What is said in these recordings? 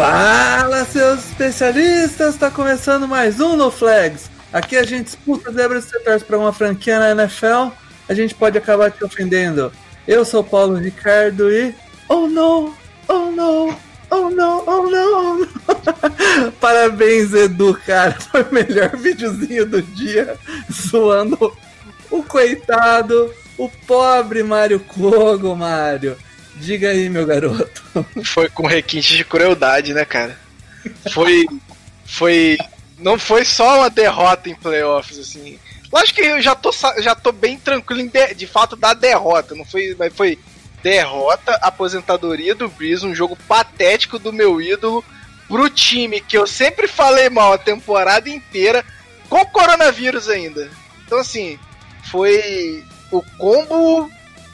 Fala, seus especialistas! Tá começando mais um No Flags. Aqui a gente expulsa zebras e torce para uma franquia na NFL. A gente pode acabar te ofendendo. Eu sou Paulo Ricardo e. Oh não! Oh não! Oh não! Oh não! Parabéns, Edu, cara. Foi o melhor videozinho do dia. Zoando o coitado, o pobre Mário Kogo, Mário. Diga aí, meu garoto. Foi com requinte de crueldade, né, cara? Foi. Foi. Não foi só uma derrota em playoffs, assim. Lógico que eu já tô, já tô bem tranquilo de, de fato da derrota. Não foi. Mas foi derrota, aposentadoria do Breeze, um jogo patético do meu ídolo pro time que eu sempre falei mal a temporada inteira, com coronavírus ainda. Então, assim, foi o combo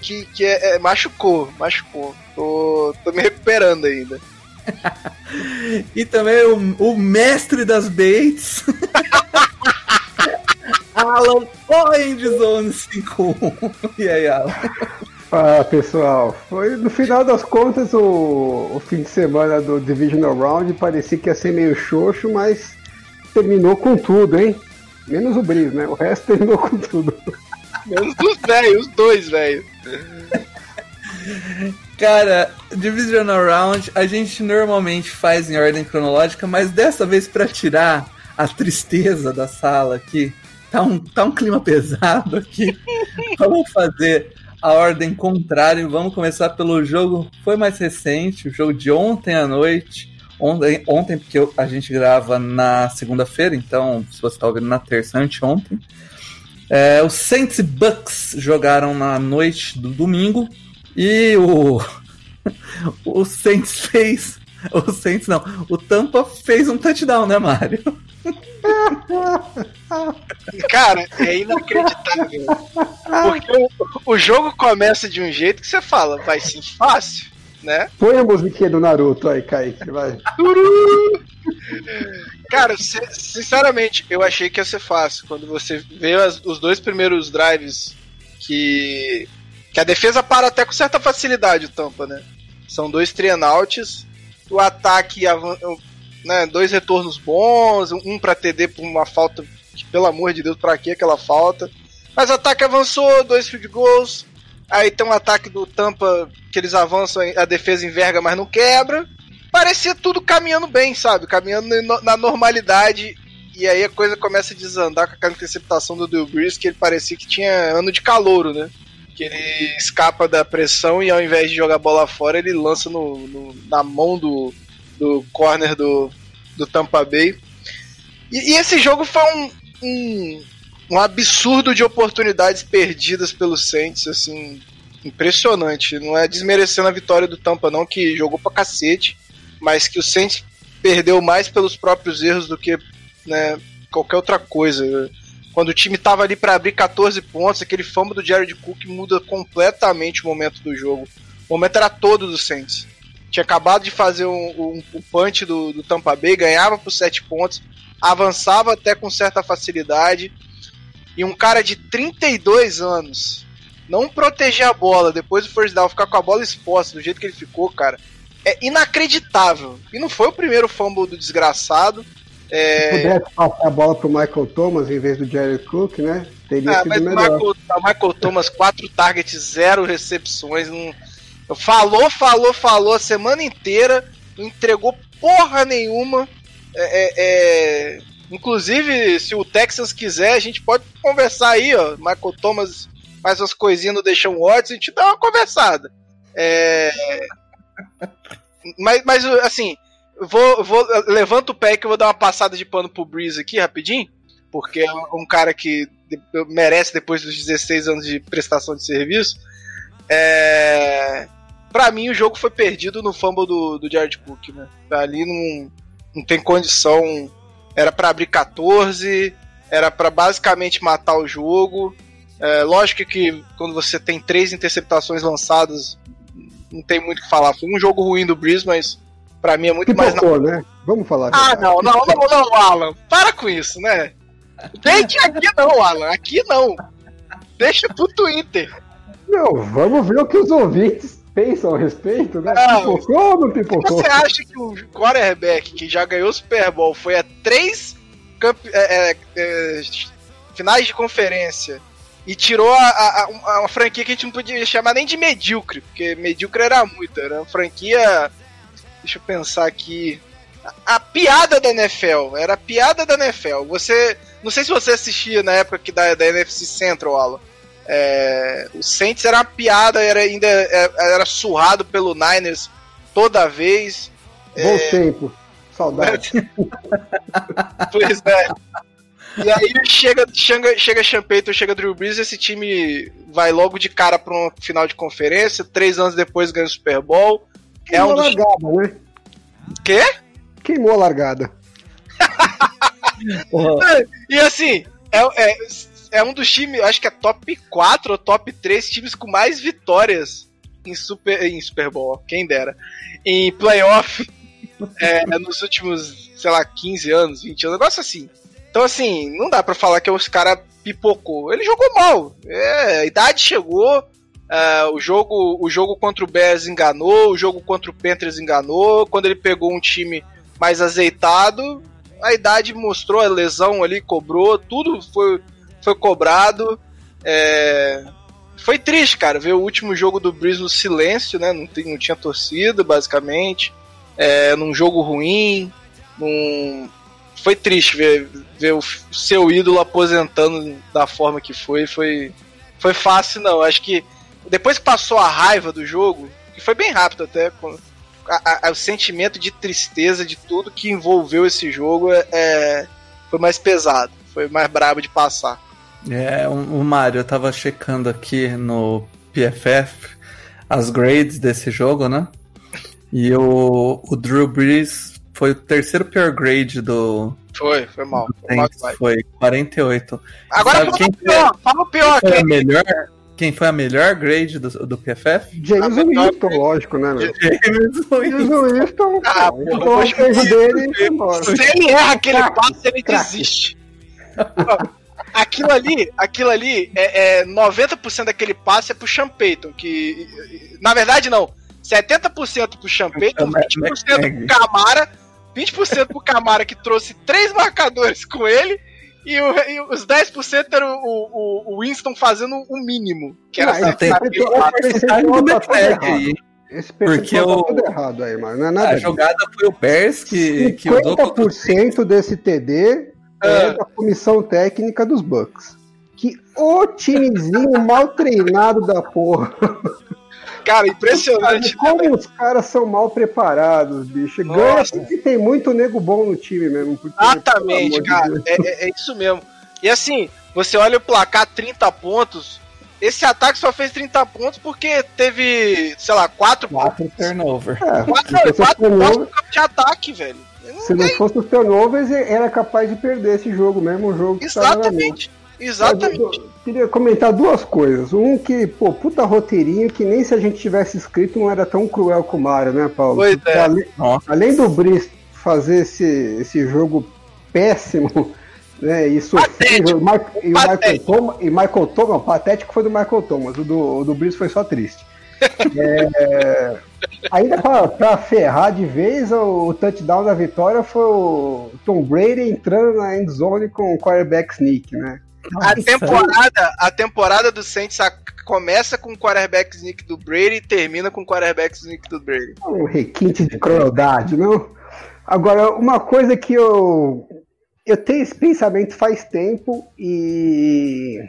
que, que é, é- machucou, machucou. Tô, tô me recuperando ainda. E também o, o mestre das baits. Alan o Endzone 51. E aí, Alan? Ah, pessoal, foi no final das contas o, o fim de semana do Divisional Round parecia que ia ser meio xoxo, mas terminou com tudo, hein? Menos o Breeze, né? O resto terminou com tudo. Menos os velhos, os dois, velho. Cara, Divisional Round a gente normalmente faz em ordem cronológica, mas dessa vez pra tirar a tristeza da sala aqui, tá um, tá um clima pesado aqui. Vamos fazer a ordem contrária e vamos começar pelo jogo foi mais recente, o jogo de ontem à noite. Ontem, ontem porque a gente grava na segunda-feira, então se você tá ouvindo na terça, anteontem. É, os Saints e Bucks jogaram na noite do domingo e o o Saints fez o Saints não, o Tampa fez um touchdown, né, Mário? Cara, é inacreditável. Porque o, o jogo começa de um jeito que você fala, vai ser fácil, né? Põe a musiquinha do Naruto aí, Kaique, vai. Cara, sinceramente, eu achei que ia ser fácil. Quando você vê as- os dois primeiros drives que. que a defesa para até com certa facilidade o Tampa, né? São dois trianouts, o ataque, né, dois retornos bons, um pra TD por uma falta, que, pelo amor de Deus, pra que aquela falta? Mas o ataque avançou, dois field goals, aí tem um ataque do Tampa que eles avançam, a defesa enverga, mas não quebra parecia tudo caminhando bem, sabe? Caminhando na normalidade. E aí a coisa começa a desandar com aquela interceptação do Drew Brees, que ele parecia que tinha ano de calouro, né? Que ele escapa da pressão e ao invés de jogar a bola fora, ele lança no, no- na mão do, do corner do, do Tampa Bay. E, e esse jogo foi um, um, um absurdo de oportunidades perdidas pelo Saints, assim, impressionante. Não é desmerecendo a vitória do Tampa, não, que jogou pra cacete mas que o Saints perdeu mais pelos próprios erros do que né, qualquer outra coisa. Quando o time tava ali para abrir 14 pontos, aquele fumble do Jared Cook muda completamente o momento do jogo. O momento era todo do Saints. Tinha acabado de fazer um, um, um punch do, do Tampa Bay, ganhava por 7 pontos, avançava até com certa facilidade. E um cara de 32 anos não proteger a bola depois do first down, ficar com a bola exposta do jeito que ele ficou, cara, é inacreditável. E não foi o primeiro fumble do desgraçado. Se É... pudesse passar a bola pro Michael Thomas em vez do Jared Cook, né? Teria Ah, sido mas o melhor. Michael, o Michael Thomas, quatro targets, zero recepções. Não... Falou, falou, falou a semana inteira, não entregou porra nenhuma. É, é, é, Inclusive, se o Texas quiser, a gente pode conversar aí, ó. Michael Thomas faz umas coisinhas no Deixão Watts, a gente dá uma conversada. É... Mas, mas, assim, vou, vou, levanta o pé que eu vou dar uma passada de pano pro Breeze aqui rapidinho, porque é um cara que merece depois dos 16 anos de prestação de serviço. É... pra mim o jogo foi perdido no fumble do, do Jared Cook, né? Ali não, não tem condição. Era para abrir 14, era para basicamente matar o jogo. É, lógico que quando você tem três interceptações lançadas, não tem muito o que falar. Foi um jogo ruim do Breeze, mas para mim é muito Pipocou, mais. né? Vamos falar. Ah, não, não, não, não, Alan. Para com isso, né? Deixa aqui não, Alan. Aqui não. Deixa pro Twitter. Não, vamos ver o que os ouvintes pensam a respeito, né? Não. Pipocou ou não pipocou? Você acha que o quarterback que já ganhou o Super Bowl foi a três é, é, é, finais de conferência e tirou a, a- a- uma franquia que a gente não podia chamar nem de medíocre, porque medíocre era muito, era uma franquia. Deixa eu pensar aqui. A, a piada da NFL, era a piada da NFL. Você. Não sei se você assistia na época que da, da NFC Central, Alan. É, o Saints era uma piada, era ainda era, era surrado pelo Niners toda vez. Bom tempo. Saudade. Pois é. E aí chega, chega, chega Payton, chega Drew Brees, esse time vai logo de cara para um final de conferência, três anos depois ganha o Super Bowl. É Queimou um a dos... largada, né? Quê? Queimou a largada. E assim, é, é, é um dos times, acho que é top 4 ou top 3 times com mais vitórias em Super, em Super Bowl, quem dera. Em playoff é, nos últimos, sei lá, 15 anos, 20 anos, negócio assim. Então, assim, não dá pra falar que os caras pipocou. Ele jogou mal. É, a idade chegou. é, o, jogo, o jogo contra o Bears enganou. O jogo contra o Panthers enganou. Quando ele pegou um time mais azeitado, a idade mostrou a lesão ali, cobrou. Tudo foi, foi cobrado. É, foi triste, cara, ver o último jogo do Breeze no silêncio, né? Não, não tinha torcida, basicamente. É, num jogo ruim. Num... Foi triste ver, ver o seu ídolo aposentando da forma que foi. Foi, foi fácil, não. Acho que depois que passou a raiva do jogo, que foi bem rápido até, a- a- o sentimento de tristeza de tudo que envolveu esse jogo é, é- foi mais pesado. Foi mais brabo de passar. É, o o Mário, eu tava checando aqui no PFF as grades desse jogo, né? E o, o Drew Brees foi o terceiro pior grade do Foi, foi mal. Foi mal foi 48. Agora Sabe fala quem o pior, fala o pior Foi a aqui. melhor, quem foi a melhor grade do, do PFF? James Ah, Winston, lógico, né, meu? James James Winston. Ah, pô, o dele. Se ele erra aquele passe, ele craque. desiste. Aquilo ali, aquilo ali, é, é 90% daquele passe é pro Sean Payton, que. Na verdade, não. 70% pro Sean Payton, É, 20% pro Camara, 20% pro Camara que trouxe três marcadores com ele. E, o- e os 10% era o, o, o Winston fazendo o mínimo. Que era Não, tem- naquele eu- A esse tá. Esse Porque percentual o- tá tudo errado aí, mano. Não é nada A disso. jogada foi o Bears que, que usou contra o 50% desse TD é Ah. da comissão técnica dos Bucks. Que o timezinho mal treinado da porra. Cara, impressionante. Como os caras são mal preparados, bicho. Ganha porque tem muito nego bom no time mesmo. porque, Exatamente, de cara. Deus. É, é- é isso mesmo. E assim, você olha o placar 30 pontos. Esse ataque só fez 30 pontos porque teve, sei lá, 4 quatro turnover. É, turnover- pontos no campo de ataque, velho. Não se não tem- fosse os turnovers, era capaz de perder esse jogo mesmo, um jogo que na mão. Exatamente. Queria comentar duas coisas. Um que, pô, puta roteirinho que nem se a gente tivesse escrito não era tão cruel com o Mario, né, Paulo? Pois Porque é. ale-. Além do Brice fazer esse, esse jogo péssimo, né, e sofrível, e o Michael. Thomas, e Michael Thomas, patético foi do Michael Thomas, o do, o do Brice foi só triste. É, ainda pra, pra ferrar de vez, o, o touchdown da vitória foi o Tom Brady entrando na end zone com o quarterback sneak, né? A temporada, a temporada do Saints começa com o quarterback sneak do Brady e termina com o quarterback sneak do Brady. um requinte de crueldade, não? Agora, uma coisa que eu eu tenho esse pensamento faz tempo e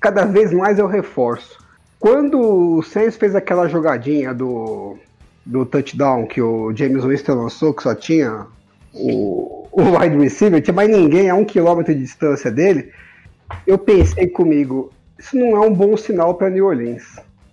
cada vez mais eu reforço. Quando o Saints fez aquela jogadinha do, do touchdown que o James Winston lançou, que só tinha o, o wide receiver, tinha mais ninguém a um quilômetro de distância dele, eu pensei comigo, isso não é um bom sinal para New Orleans.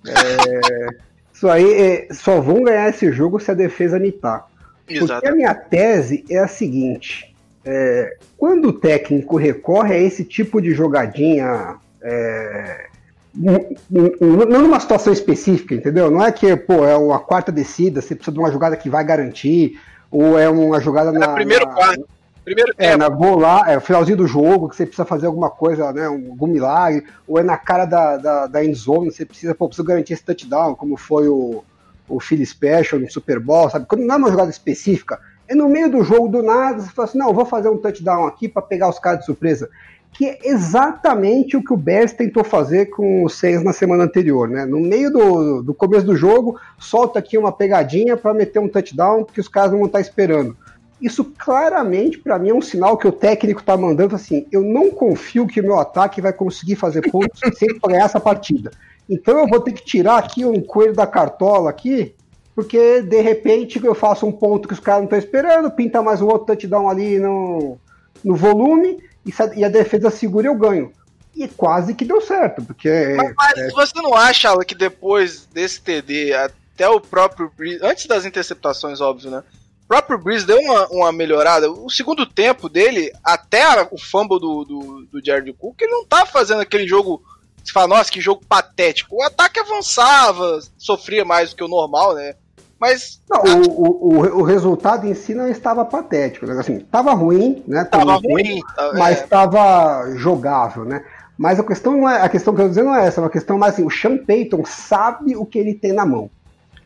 É, Isso aí é, só vão ganhar esse jogo se a defesa nitar. Porque a minha tese é a seguinte: é, quando o técnico recorre a esse tipo de jogadinha, é, não numa situação específica, entendeu? Não é que pô, é uma quarta descida, você precisa de uma jogada que vai garantir, ou é uma jogada Era na. primeiro na- quarto. Primeiro É, tempo. na gol lá, é finalzinho do jogo, que você precisa fazer alguma coisa, né? um- Algum milagre, ou é na cara da, da, da end zone, você precisa, pô, precisa garantir esse touchdown, como foi o, o Philly Special no Super Bowl, sabe? Quando não é uma jogada específica, é no meio do jogo, do nada, você fala assim, não, vou fazer um touchdown aqui para pegar os caras de surpresa. Que é exatamente o que o Bears tentou fazer com os Saints na semana anterior, né? No meio do, do começo do jogo, solta aqui uma pegadinha para meter um touchdown, porque os caras não vão estar esperando. Isso claramente, para mim, é um sinal que o técnico tá mandando assim: eu não confio que o meu ataque vai conseguir fazer pontos para ganhar essa partida. Então eu vou ter que tirar aqui um coelho da cartola aqui, porque de repente eu faço um ponto que os caras não estão esperando, pinta mais um outro touchdown ali no, no volume, e, a- defesa segura e eu ganho. E quase que deu certo, porque Mas, mas você não acha, Alan, que depois desse TD, até o próprio antes das interceptações, óbvio, né? O próprio Breeze deu uma, uma melhorada. O segundo tempo dele, até a- o fumble do, do, do Jared Cook, ele não tá fazendo aquele jogo. Você fala, nossa, que jogo patético. O ataque avançava, sofria mais do que o normal, né? Mas Não, o, o, o- o resultado em si não estava patético. né? Assim, estava ruim, né? tava como sempre, ruim. tá- mas é. estava jogável, né? Mas a questão não é a questão que eu tô dizendo não é essa, é uma questão mais assim, o Sean Payton sabe o que ele tem na mão.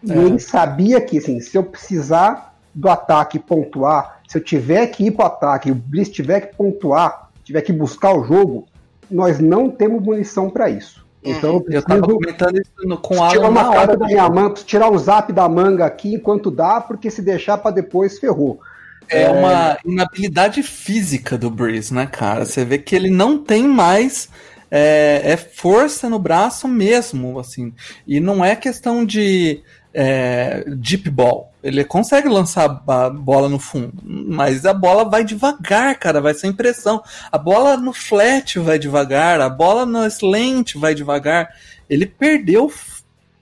E É. ele sabia que assim, se eu precisar do ataque pontuar, se eu tiver que ir para o ataque, o Bliss tiver que pontuar, tiver que buscar o jogo, nós não temos munição para isso. Então eu Eu tava comentando isso no- com o tirar Alan uma hora. da minha manga, tirar o zap da manga aqui enquanto dá, porque se deixar para depois ferrou. É uma inabilidade física do Breeze, né, cara? Você vê que ele não tem mais é, é força no braço mesmo, assim. E não é questão de é, deep ball. Ele consegue lançar a bola no fundo, mas a bola vai devagar, cara, vai sem pressão. A bola no flat vai devagar, a bola no slant vai devagar. Ele perdeu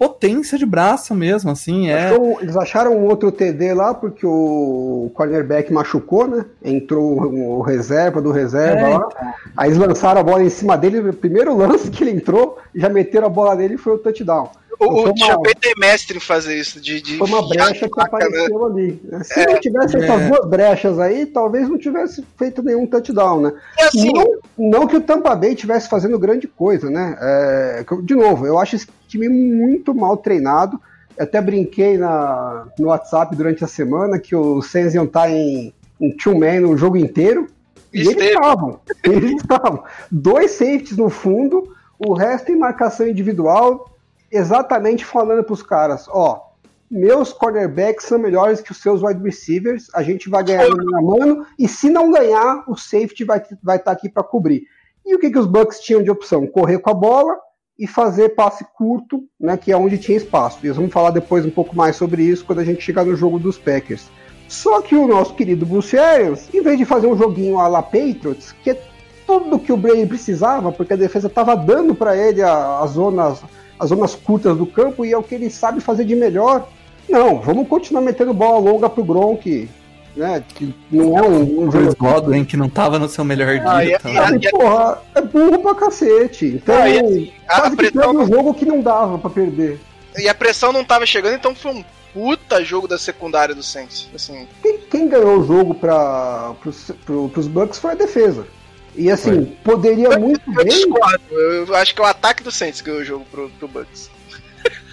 potência de braço mesmo, assim, é. Então, eles acharam um outro TD lá, porque o cornerback machucou, né? Entrou o reserva do reserva É, lá. Aí eles lançaram a bola em cima dele, o primeiro lance que ele entrou, já meteram a bola nele e foi o touchdown. O, Foi o Champagne é mestre em fazer isso, de, de Foi uma brecha a que né? apareceu ali. Se não tivesse essas é. duas brechas aí, talvez não tivesse feito nenhum touchdown, né? E assim, Não, não que o Tampa Bay estivesse fazendo grande coisa, né? É, de novo, eu acho time muito mal treinado. Eu até brinquei na, no WhatsApp durante a semana que Saints iam estar em, em two-man o jogo inteiro. E eles estavam. Eles estavam. Dois safeties no fundo, o resto em marcação individual, exatamente falando para os caras, ó, meus cornerbacks são melhores que os seus wide receivers, a gente vai ganhar no mano a mano, e se não ganhar, o safety vai estar vai tá aqui para cobrir. E o que, que os Bucks tinham de opção? Correr com a bola e fazer passe curto, né, que é onde tinha espaço. E vamos falar depois um pouco mais sobre isso quando a gente chegar no jogo dos Packers. Só que o nosso querido Bruce Arians, em vez de fazer um joguinho à la Patriots, que é tudo que o Brady precisava, porque a defesa estava dando para ele as zonas, as zonas curtas do campo e é o que ele sabe fazer de melhor. Não, vamos continuar metendo bola longa pro Gronk, né? Que não é um, um Chris Godwin, que não tava no seu melhor dia. Ah, e- também. e Sabe, porra, é burro pra cacete. Então, Ah, e assim, a quase que pressão- um jogo que não dava pra perder. E a pressão não tava chegando, então foi um puta jogo da secundária do Saints. Assim, Quem, quem ganhou o jogo para pros, pro, pros Bucks foi a defesa. E assim, poderia muito eu bem. discordo. Eu, eu acho que é o ataque do Saints que ganhou o jogo pro, pro Bucks.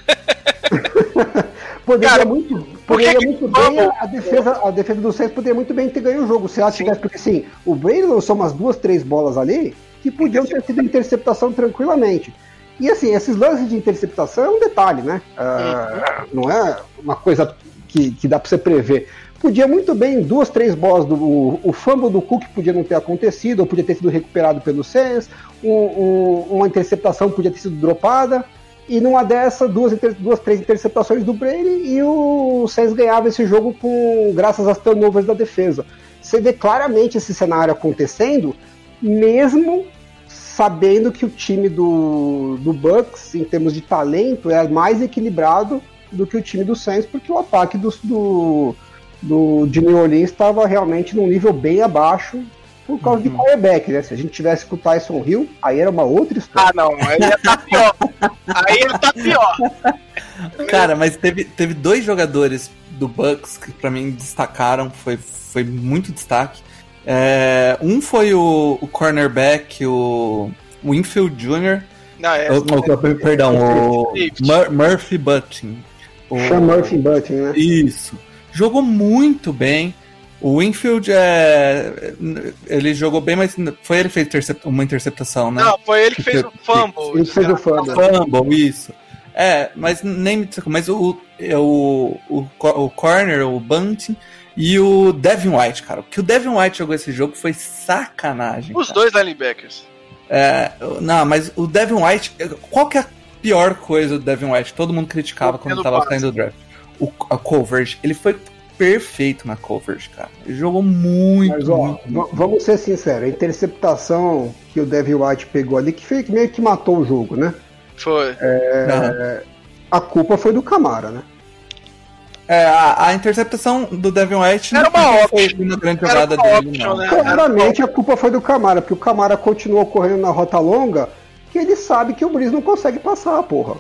Poderia Cara, muito, por que poderia que muito vamos? bem a defesa, a defesa do Saints poderia muito bem ter ganho o jogo. Se ela tivesse, porque assim, o Brady lançou umas duas, três bolas ali que podiam ter sido interceptação tranquilamente. E assim, esses lances de interceptação é um detalhe, né? Ah, não é uma coisa que, que dá pra você prever. Podia muito bem, duas, três bolas do. O, o fumble do Cook podia não ter acontecido, ou podia ter sido recuperado pelo Saints, um- um- uma interceptação podia ter sido dropada, e numa dessa, duas, duas, três interceptações do Brady e o Saints ganhava esse jogo com graças às turnovers da defesa. Você vê claramente esse cenário acontecendo, mesmo sabendo que o time do, do Bucks, em termos de talento, é mais equilibrado do que o time do Saints, porque o ataque do, do, do de New Orleans estava realmente num nível bem abaixo por causa de Uhum. quarterback, né? Se a gente tivesse com o Tyson Hill, aí era uma outra história. Ah, não, aí ia tá pior. Aí ia tá pior. Cara, mas teve, teve dois jogadores do Bucks que pra mim destacaram, foi, foi muito destaque. É, um foi o, o cornerback, o Winfield Jr. Não, é. O- o- perdão, o. Mur- Murphy Button. O- Sean Murphy Button, né? Isso. Jogou muito bem. O Winfield é. Ele jogou bem, mas foi ele que fez intercept- uma interceptação, né? Não, foi ele que fez o fumble. Ele fez o fumble. Fumble, isso. É, mas nem. Mas o, é o, o, o Corner, o Bunting e o Devin White, cara. O que o Devin White jogou esse jogo foi sacanagem. Os cara. dois linebackers. É, não, mas o Devin White. Qual que é a pior coisa do Devin White? Todo mundo criticava O quando tava passe. saindo do draft. O, a coverage. Ele foi perfeito na coverage, cara. Ele jogou muito, Mas, ó, muito, muito. vamos ser sinceros, a interceptação que o Devin White pegou ali, que foi que meio que matou o jogo, né? Foi. Aham. A culpa foi do Camara, né? É, a, a interceptação do Devin White Era não uma foi option. uma grande Era jogada dele, option, não. né? Claramente a culpa foi do Camara, porque o Camara continuou correndo na rota longa, que ele sabe que o Breeze não consegue passar, porra.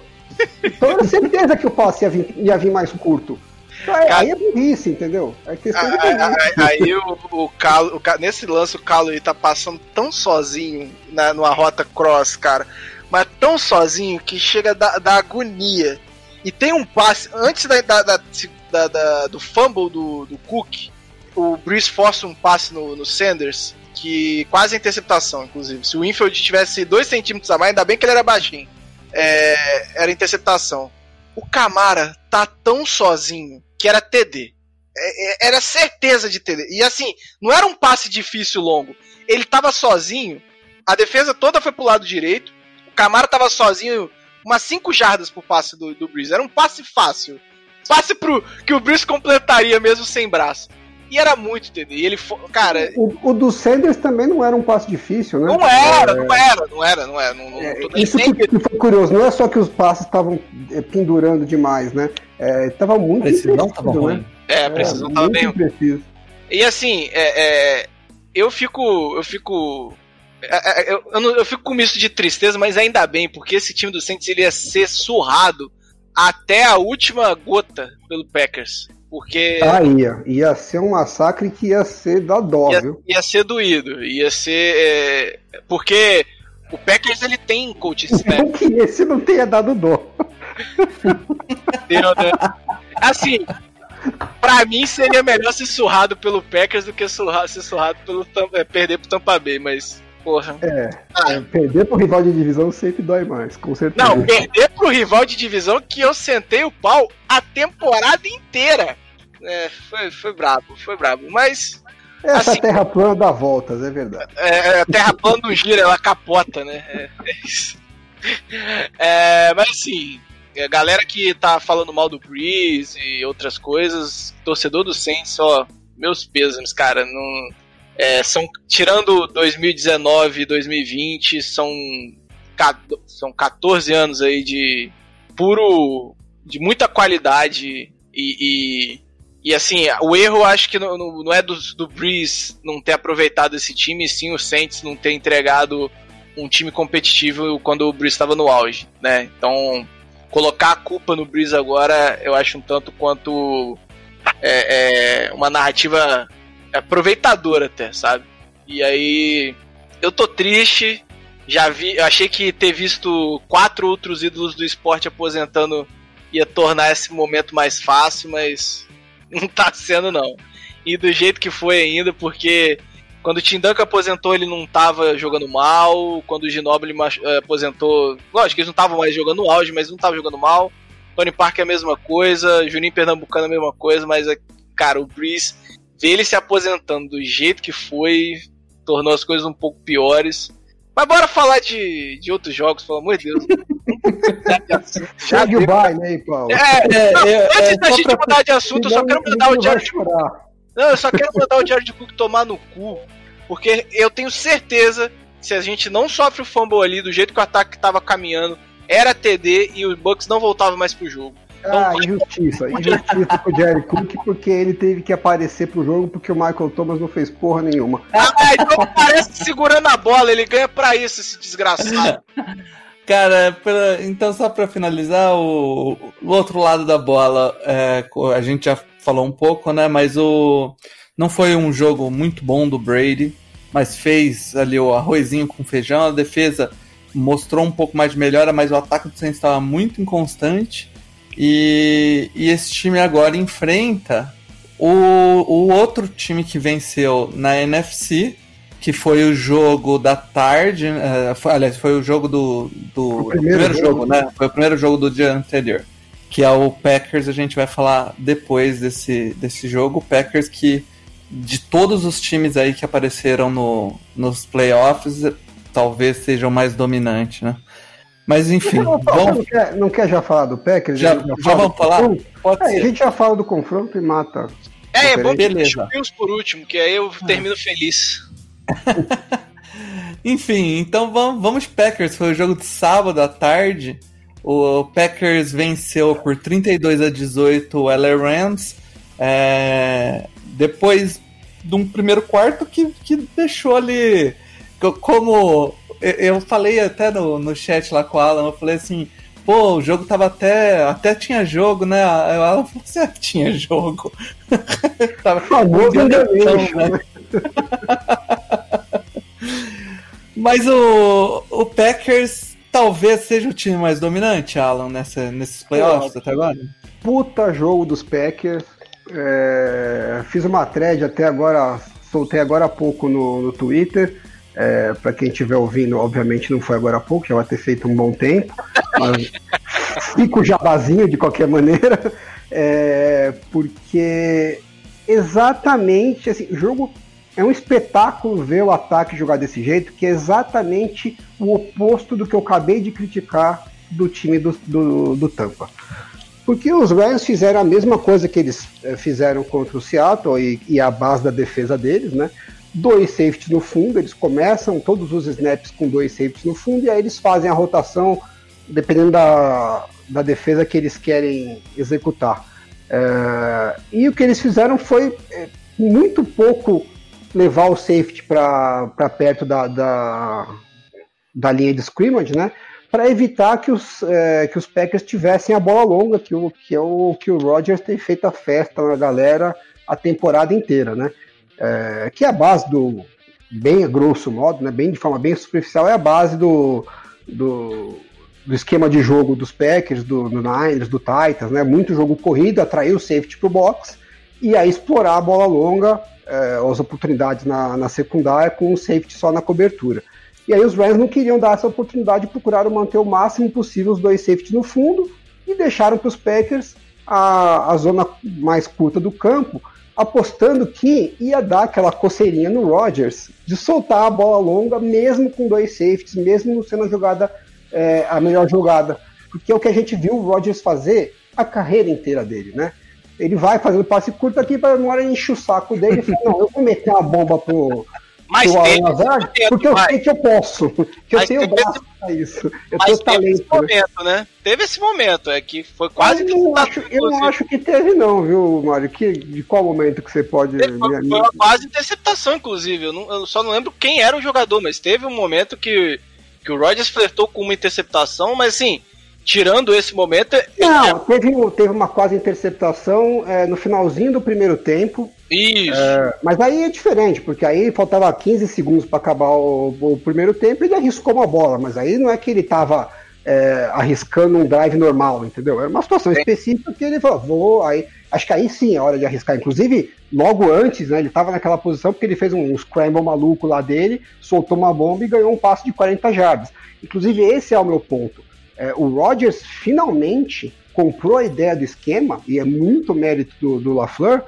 Então era certeza que o passe ia vir, ia vir mais curto. Então, é- Aí é burrice, entendeu? É questão Aí, aí- aí o, o Calo, o nesse lance o Calo ele tá passando tão sozinho na, numa rota cross, cara, mas tão sozinho que chega da, da agonia. E tem um passe, antes da, da- da- do fumble do, do Cook, o Breeze força um passe no, no Sanders, que quase é interceptação, inclusive. Se o Infield tivesse dois centímetros a mais, ainda bem que ele era baixinho. É, era interceptação. O Camara tá tão sozinho que era TD. É- é- era certeza de TD. E assim, não era um passe difícil longo. Ele tava sozinho, a defesa toda foi pro lado direito, o Camara tava sozinho umas 5 jardas pro passe do, do Breeze. Era um passe fácil. Passe pro que o Breeze completaria mesmo sem braço. E era muito TD. E ele foi. Cara, O, o do Sanders também não era um passe difícil, né? não era, não era, não era, não era. Não, não, É, isso que, que foi curioso, não é só que os passes estavam é, pendurando demais, né? É, tava muito Precisão tava né? ruim. É, a precisão É, tava muito bem impreciso. E assim, é, é, eu fico. Eu fico. é, é, Eu, eu, não- eu fico com misto de tristeza, mas ainda bem, porque esse time do Saints ele ia ser surrado até a última gota pelo Packers. Porque Ah, ia. Ia ser um massacre que ia ser da dó, ia, viu? ia ser doído. Ia ser. é, porque o Packers ele tem coach staff. Não que esse não tenha dado dó. entendeu, né? Assim, pra mim seria melhor ser surrado pelo Packers do que surrar, ser surrado pelo é, perder pro Tampa Bay, mas. Porra. É, Ah, é, perder pro rival de divisão sempre dói mais, com certeza. Não, perder pro rival de divisão que eu sentei o pau a temporada inteira. É, foi, foi brabo, foi brabo. Mas Essa assim- terra plana dá voltas, é verdade. é, a Terra plana não gira, ela capota, né? É, é isso. É, mas assim, a galera que tá falando mal do Breeze e outras coisas, torcedor do Saints, ó, meus pêsames, cara, não. É, são, tirando 2019 e 2020, são, são 14 anos aí de puro. de muita qualidade e. e e assim, o erro acho que não, não- é do, do Breeze não ter aproveitado esse time, sim o Saints não ter entregado um time competitivo quando o Breeze estava no auge, né? Então, colocar a culpa no Breeze agora, eu acho um tanto quanto é, é, uma narrativa aproveitadora até, sabe? E aí, eu tô triste, já vi, eu achei que ter visto quatro outros ídolos do esporte aposentando ia tornar esse momento mais fácil, mas não tá sendo não. E do jeito que foi ainda, porque quando o Tim Duncan aposentou, ele não tava jogando mal. Quando o Ginobili eh, aposentou, lógico eles não estavam mais jogando auge, mas não tava jogando mal. Tony Parker é a mesma coisa, Juninho Pernambucano é a mesma coisa, mas, eh, cara, o Breeze, ver ele se aposentando do jeito que foi, tornou as coisas um pouco piores. Mas bora falar de, de outros jogos, pelo amor de Deus. Já Segue deu. o baile aí, Paulo. É, É, não, é, antes é, da gente pra- mudar de assunto, eu só quero mandar o vai Jared chorar. Não, eu só quero mandar o Jared Cook tomar no cu. Porque eu tenho certeza, se a gente não sofre o fumble ali do jeito que o ataque tava caminhando, era TD e o Bucks não voltava mais pro jogo. Ah, injustiça. Injustiça com o Jerry Cook, porque ele teve que aparecer pro jogo porque o Michael Thomas não fez porra nenhuma. Ah, então parece segurando a bola, ele ganha pra isso, esse desgraçado. Cara, pela- então só pra finalizar, o, o outro lado da bola, é, a gente já falou um pouco, né? Mas o não foi um jogo muito bom do Brady, mas fez ali o arrozinho com feijão, a defesa mostrou um pouco mais de melhora, mas o ataque do Saints estava muito inconstante. E, e esse time agora enfrenta o, o outro time que venceu na NFC, que foi o jogo da tarde, eh, foi- aliás, foi o jogo do, do O primeiro primeiro, jogo, jogo. né? Foi o primeiro jogo do dia anterior, que é o Packers. A gente vai falar depois desse, desse jogo. O Packers que de todos os times aí que apareceram no, nos playoffs, talvez seja o mais dominante, né? Mas enfim, Não, vamos, não, quer, não quer já falar do Packers? já, A já fala vamos falar? confronto? Pode É, a ser. gente já fala do confronto e mata. É, é bom que Beleza. deixa o Bills por último, que aí eu termino feliz. Enfim, então vamos, vamos de Packers. Foi o jogo de sábado à tarde. O Packers venceu por 32 a 18 o LA Rams. É, depois de um primeiro quarto que, que deixou ali. co- Como eu- falei até no, no chat lá com o Alan, eu falei assim. Pô, o jogo tava até. Até tinha jogo, né? Aí o Alan falou assim: ah, tinha jogo. tava, Famoso né? Mas o, o Packers talvez seja o time mais dominante, Alan, nessa, nesses playoffs até agora. Puta jogo dos Packers. É, fiz uma thread até agora, soltei agora há pouco no, no Twitter. É, para quem estiver ouvindo, obviamente não foi agora há pouco, já vai ter feito um bom tempo. Mas fica o jabazinho de qualquer maneira. É, porque exatamente assim, o jogo é um espetáculo ver o ataque jogar desse jeito, que é exatamente o oposto do que eu acabei de criticar do time do, do, do Tampa. Porque os Rams fizeram a mesma coisa que eles eh, fizeram contra o Seattle e, e a base da defesa deles, né? Dois safeties no fundo, eles começam todos os snaps com dois safeties no fundo e aí eles fazem a rotação dependendo da, da defesa que eles querem executar. Eh, e o que eles fizeram foi eh, muito pouco levar o safety para perto da, da, da linha de scrimmage, né? Para evitar que os, eh, que os Packers tivessem a bola longa, que, o, que é o que o Rodgers tem feito a festa na galera a temporada inteira, né? Eh, que é a base do, bem grosso modo, né? Bem de forma bem superficial, é a base do, do, do esquema de jogo dos Packers, do, do Niners, do Titans, né? Muito jogo corrido, atrair o safety pro box e aí explorar a bola longa, eh, as oportunidades na, na secundária com o safety só na cobertura. E aí os Rams não queriam dar essa oportunidade procuraram manter o máximo possível os dois safeties no fundo e deixaram para os Packers a, a zona mais curta do campo, apostando que ia dar aquela coceirinha no Rodgers de soltar a bola longa mesmo com dois safeties, mesmo sendo a jogada eh, a melhor jogada. Porque é o que a gente viu o Rodgers fazer a carreira inteira dele, né? Ele vai fazendo passe curto aqui para uma hora encher o saco dele e fala, não, eu vou meter uma bomba pro, Mas momento, porque eu vai. sei que eu posso, que eu Mas tenho braço pra isso, eu Mas tenho talento. né? momento, né? Teve esse momento, é que foi quase eu não, acho, eu não acho que teve não, viu, Mário? Que, de qual momento que você pode... Teve- Foi, foi uma quase interceptação, inclusive. Eu, não- eu só não lembro quem era o jogador, mas teve um momento que, que o Rodgers flertou com uma interceptação, mas assim, tirando esse momento, Não, teve, teve uma quase interceptação é, no finalzinho do primeiro tempo, isso. Mas aí é diferente, porque aí faltava 15 segundos para acabar o, o primeiro tempo e ele arriscou uma bola, mas aí não é que ele estava arriscando um drive normal, entendeu? Era uma situação específica que ele falou, vou, aí. Acho que aí sim é hora de arriscar. Inclusive, logo antes, né, ele estava naquela posição porque ele fez um scramble maluco lá dele, soltou uma bomba e ganhou um passo de 40 jardas. Inclusive, esse é o meu ponto. É, o Rodgers finalmente comprou a ideia do esquema, e é muito mérito do, do LaFleur,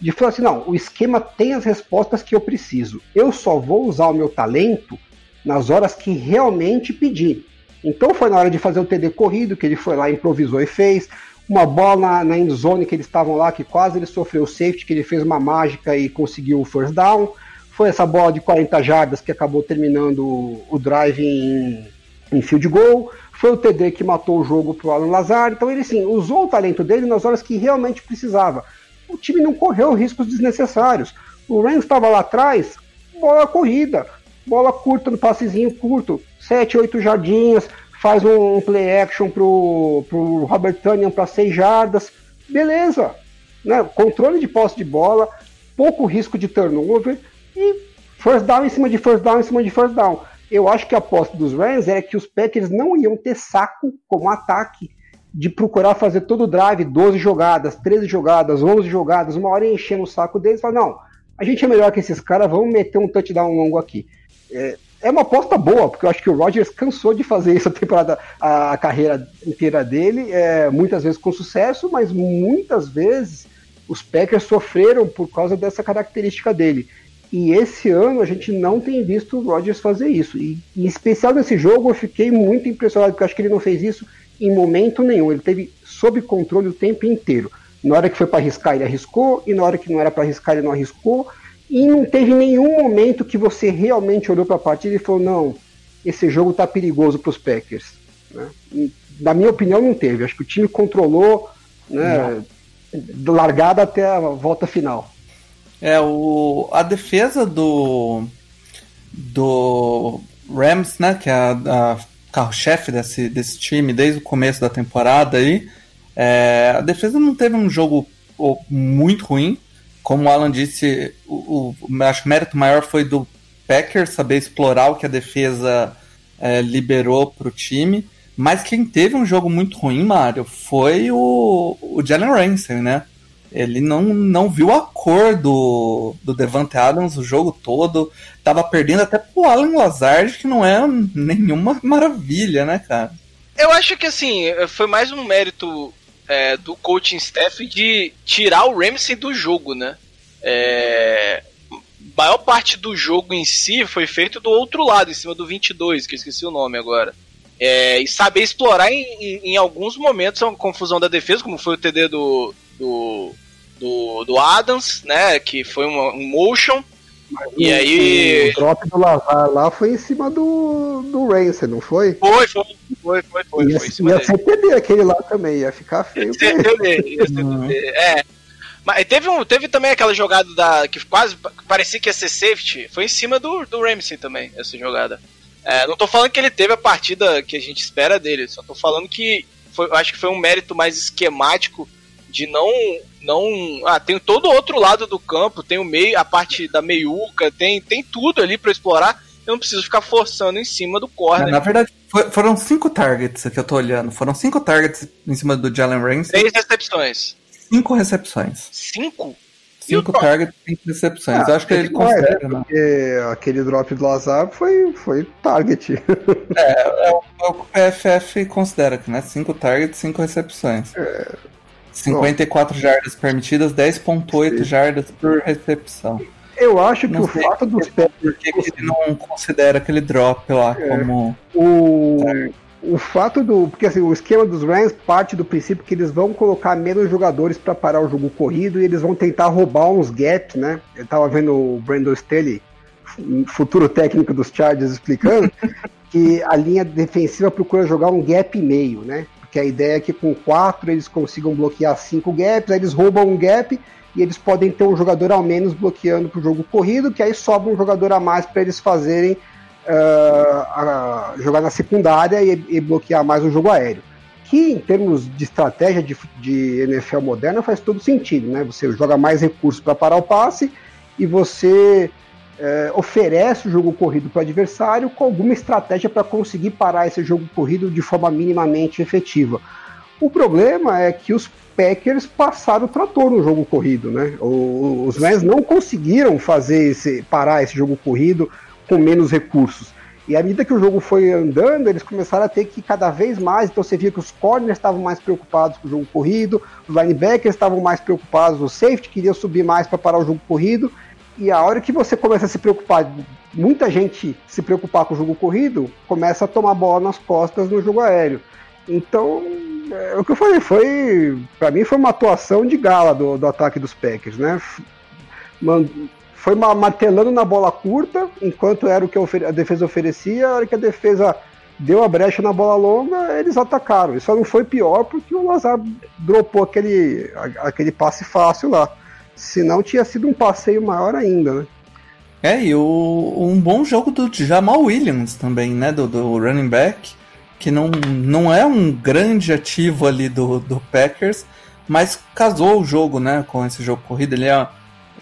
de falar assim, não, o esquema tem as respostas que eu preciso. Eu só vou usar o meu talento nas horas que realmente pedir. Então foi na hora de fazer o TD corrido, que ele foi lá, improvisou e fez. Uma bola na, na endzone que eles estavam lá, que quase ele sofreu o safety, que ele fez uma mágica e conseguiu o first down. Foi essa bola de 40 jardas que acabou terminando o, o drive em, em field goal. Foi o TD que matou o jogo pro Alan Lazar. Então ele sim usou o talento dele nas horas que realmente precisava. O time não correu riscos desnecessários. O Rams estava lá atrás, bola corrida, bola curta no passezinho curto, 7, 8 jardinhas, faz um play action pro, pro Robert Tunyon para 6 jardas, beleza. Né? Controle de posse de bola, pouco risco de turnover e first down em cima de first down em cima de first down. Eu acho que a aposta dos Rams era que os Packers não iam ter saco como ataque de procurar fazer todo o drive, 12 jogadas, 13 jogadas, 11 jogadas, uma hora enchendo o saco deles, falar, não, a gente é melhor que esses caras, vamos meter um touchdown longo aqui. É, é uma aposta boa, porque eu acho que o Rodgers cansou de fazer isso a temporada, a, a carreira inteira dele, é, muitas vezes com sucesso, mas muitas vezes os Packers sofreram por causa dessa característica dele. E esse ano a gente não tem visto o Rodgers fazer isso. E em especial nesse jogo eu fiquei muito impressionado, porque eu acho que ele não fez isso em momento nenhum. Ele teve sob controle o tempo inteiro. Na hora que foi para arriscar, ele arriscou, e na hora que não era para arriscar, ele não arriscou. E não teve nenhum momento que você realmente olhou para a partida e falou: não, esse jogo está perigoso para os Packers. Né? Na minha opinião, não teve. Acho que o time controlou né, largada até a volta final. É, o, a defesa do, do Rams, né, que é a, a carro-chefe desse, desse time desde o começo da temporada aí, é, a defesa não teve um jogo muito ruim. Como o Alan disse, o, o acho que o mérito maior foi do Packers saber explorar o que a defesa é, liberou para o time. Mas quem teve um jogo muito ruim, Mário, foi o, o Jalen Ramsey, né? Ele não, não viu a cor do, do Devante Adams o jogo todo. Tava perdendo até pro Alan Lazard, que não é nenhuma maravilha, né, cara? Eu acho que assim, foi mais um mérito é, do coaching staff de tirar o Ramsey do jogo, né? É, maior parte do jogo em si foi feito do outro lado, em cima do 22, que eu esqueci o nome agora. É, e saber explorar em, em, em, alguns momentos a confusão da defesa, como foi o TD do, do, do, do Adams, né? Que foi uma, um motion. e aí. O drop do Lazar lá foi em cima do, do Racer, não foi? Foi, foi, foi, foi. foi, ia, foi ia aquele lá também, ia ficar feio. Ia ser TD, ia ser TD. É. Mas teve, um, teve também aquela jogada da, que quase parecia que ia ser safety. Foi em cima do, do Ramsey também, essa jogada. É, não tô falando que ele teve a partida que a gente espera dele, só tô falando que foi, acho que foi um mérito mais esquemático de não não ah tem todo o outro lado do campo tem o meio a parte da meiuca tem tem tudo ali para explorar eu não preciso ficar forçando em cima do corner na verdade foi, foram cinco targets que eu tô olhando foram cinco targets em cima do Jalen Ramsey três recepções cinco recepções cinco Cinco targets, cinco recepções. Ah, acho que ele considera, é, né? Aquele drop do Lazar foi, foi target. É, é, o, é o PFF considera que, né? Cinco targets, cinco recepções. É, 54 Bom, jardas permitidas, 10.8 jardas por recepção. Eu acho que não o fato dos Packers... Por que ele não considera aquele drop lá é, como... O... O fato do. Porque assim, o esquema dos Rams parte do princípio que eles vão colocar menos jogadores para parar o jogo corrido e eles vão tentar roubar uns gaps, né? Eu tava vendo o Brandon Staley, futuro técnico dos Chargers, explicando que a linha defensiva procura jogar um gap e meio, né? Porque a ideia é que com quatro eles consigam bloquear cinco gaps, aí eles roubam um gap e eles podem ter um jogador ao menos bloqueando para o jogo corrido, que aí sobra um jogador a mais para eles fazerem uh, jogar na secundária e, e, bloquear mais o jogo aéreo. Que em termos de estratégia de, de NFL moderna faz todo sentido, né? Você joga mais recursos para parar o passe e você é, oferece o jogo corrido para o adversário com alguma estratégia para conseguir parar esse jogo corrido de forma minimamente efetiva. O problema é que os Packers passaram o trator no jogo corrido, né? Os Rams não conseguiram fazer esse, parar esse jogo corrido com menos recursos. E à medida que o jogo foi andando, eles começaram a ter que cada vez mais. Então você via que os corners estavam mais preocupados com o jogo corrido, os linebackers estavam mais preocupados, o safety queria subir mais para parar o jogo corrido. E a hora que você começa a se preocupar, muita gente se preocupar com o jogo corrido, começa a tomar bola nas costas no jogo aéreo. Então, é, o que eu falei foi, para mim foi uma atuação de gala do, do ataque dos Packers, né? foi martelando na bola curta, enquanto era o que a defesa oferecia, a hora que a defesa deu a brecha na bola longa, eles atacaram. Isso não foi pior porque o Lazar dropou aquele, aquele passe fácil lá. Senão tinha sido um passeio maior ainda, né? É, e o, um bom jogo do Jamal Williams também, né? Do, do running back, que não, não é um grande ativo ali do, do Packers, mas casou o jogo, né? Com esse jogo corrido. Ele é,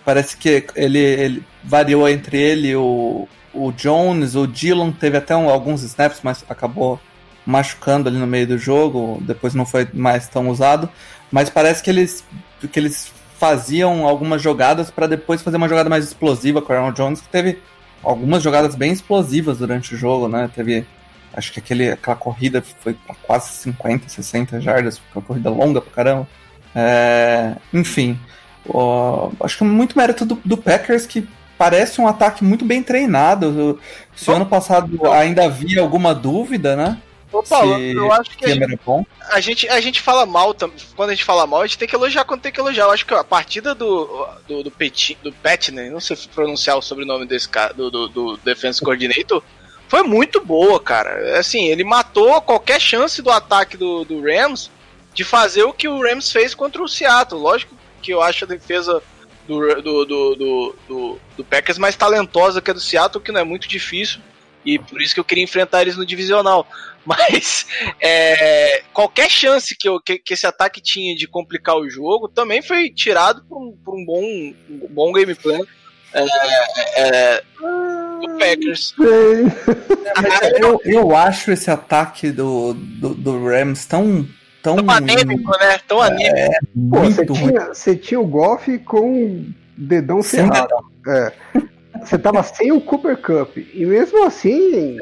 parece que ele, ele variou entre ele o, o Jones, o Dillon teve até um, alguns snaps, mas acabou machucando ali no meio do jogo, depois não foi mais tão usado. Mas parece que eles, que eles faziam algumas jogadas para depois fazer uma jogada mais explosiva com o Aaron Jones, que teve algumas jogadas bem explosivas durante o jogo, né? Teve, acho que aquele, aquela corrida foi pra quase 50, 60 jardas, uma corrida longa pra caramba. É, enfim, ó, acho que é muito mérito do, do, Packers que parece um ataque muito bem treinado. Se o ano passado ainda havia alguma dúvida, né? Ô, Paulo, se eu acho que a gente, a gente, a gente fala mal, quando a gente fala mal, a gente tem que elogiar quando tem que elogiar. Eu acho que a partida do, do, do, Petit, do Petner, não sei pronunciar o sobrenome desse cara, do, do, do Defense Coordinator, foi muito boa, cara. Assim, ele matou qualquer chance do ataque do, do Rams de fazer o que o Rams fez contra o Seattle. Lógico que eu acho a defesa do, do, do, do, do, do Packers mais talentosa que a do Seattle, que não é muito difícil. E por isso que eu queria enfrentar eles no divisional. Mas é, qualquer chance que, eu, que, que, esse ataque tinha de complicar o jogo também foi tirado por um, por um, bom, um bom game plan é, é, do Packers. eu, eu acho esse ataque do, do, do Rams tão tão, tão anêmico, né? Tão é, anêmico. É, Pô, você, tinha, você tinha o Goff com dedão cerrado. É. Você tava sem o Cooper Cup. E mesmo assim,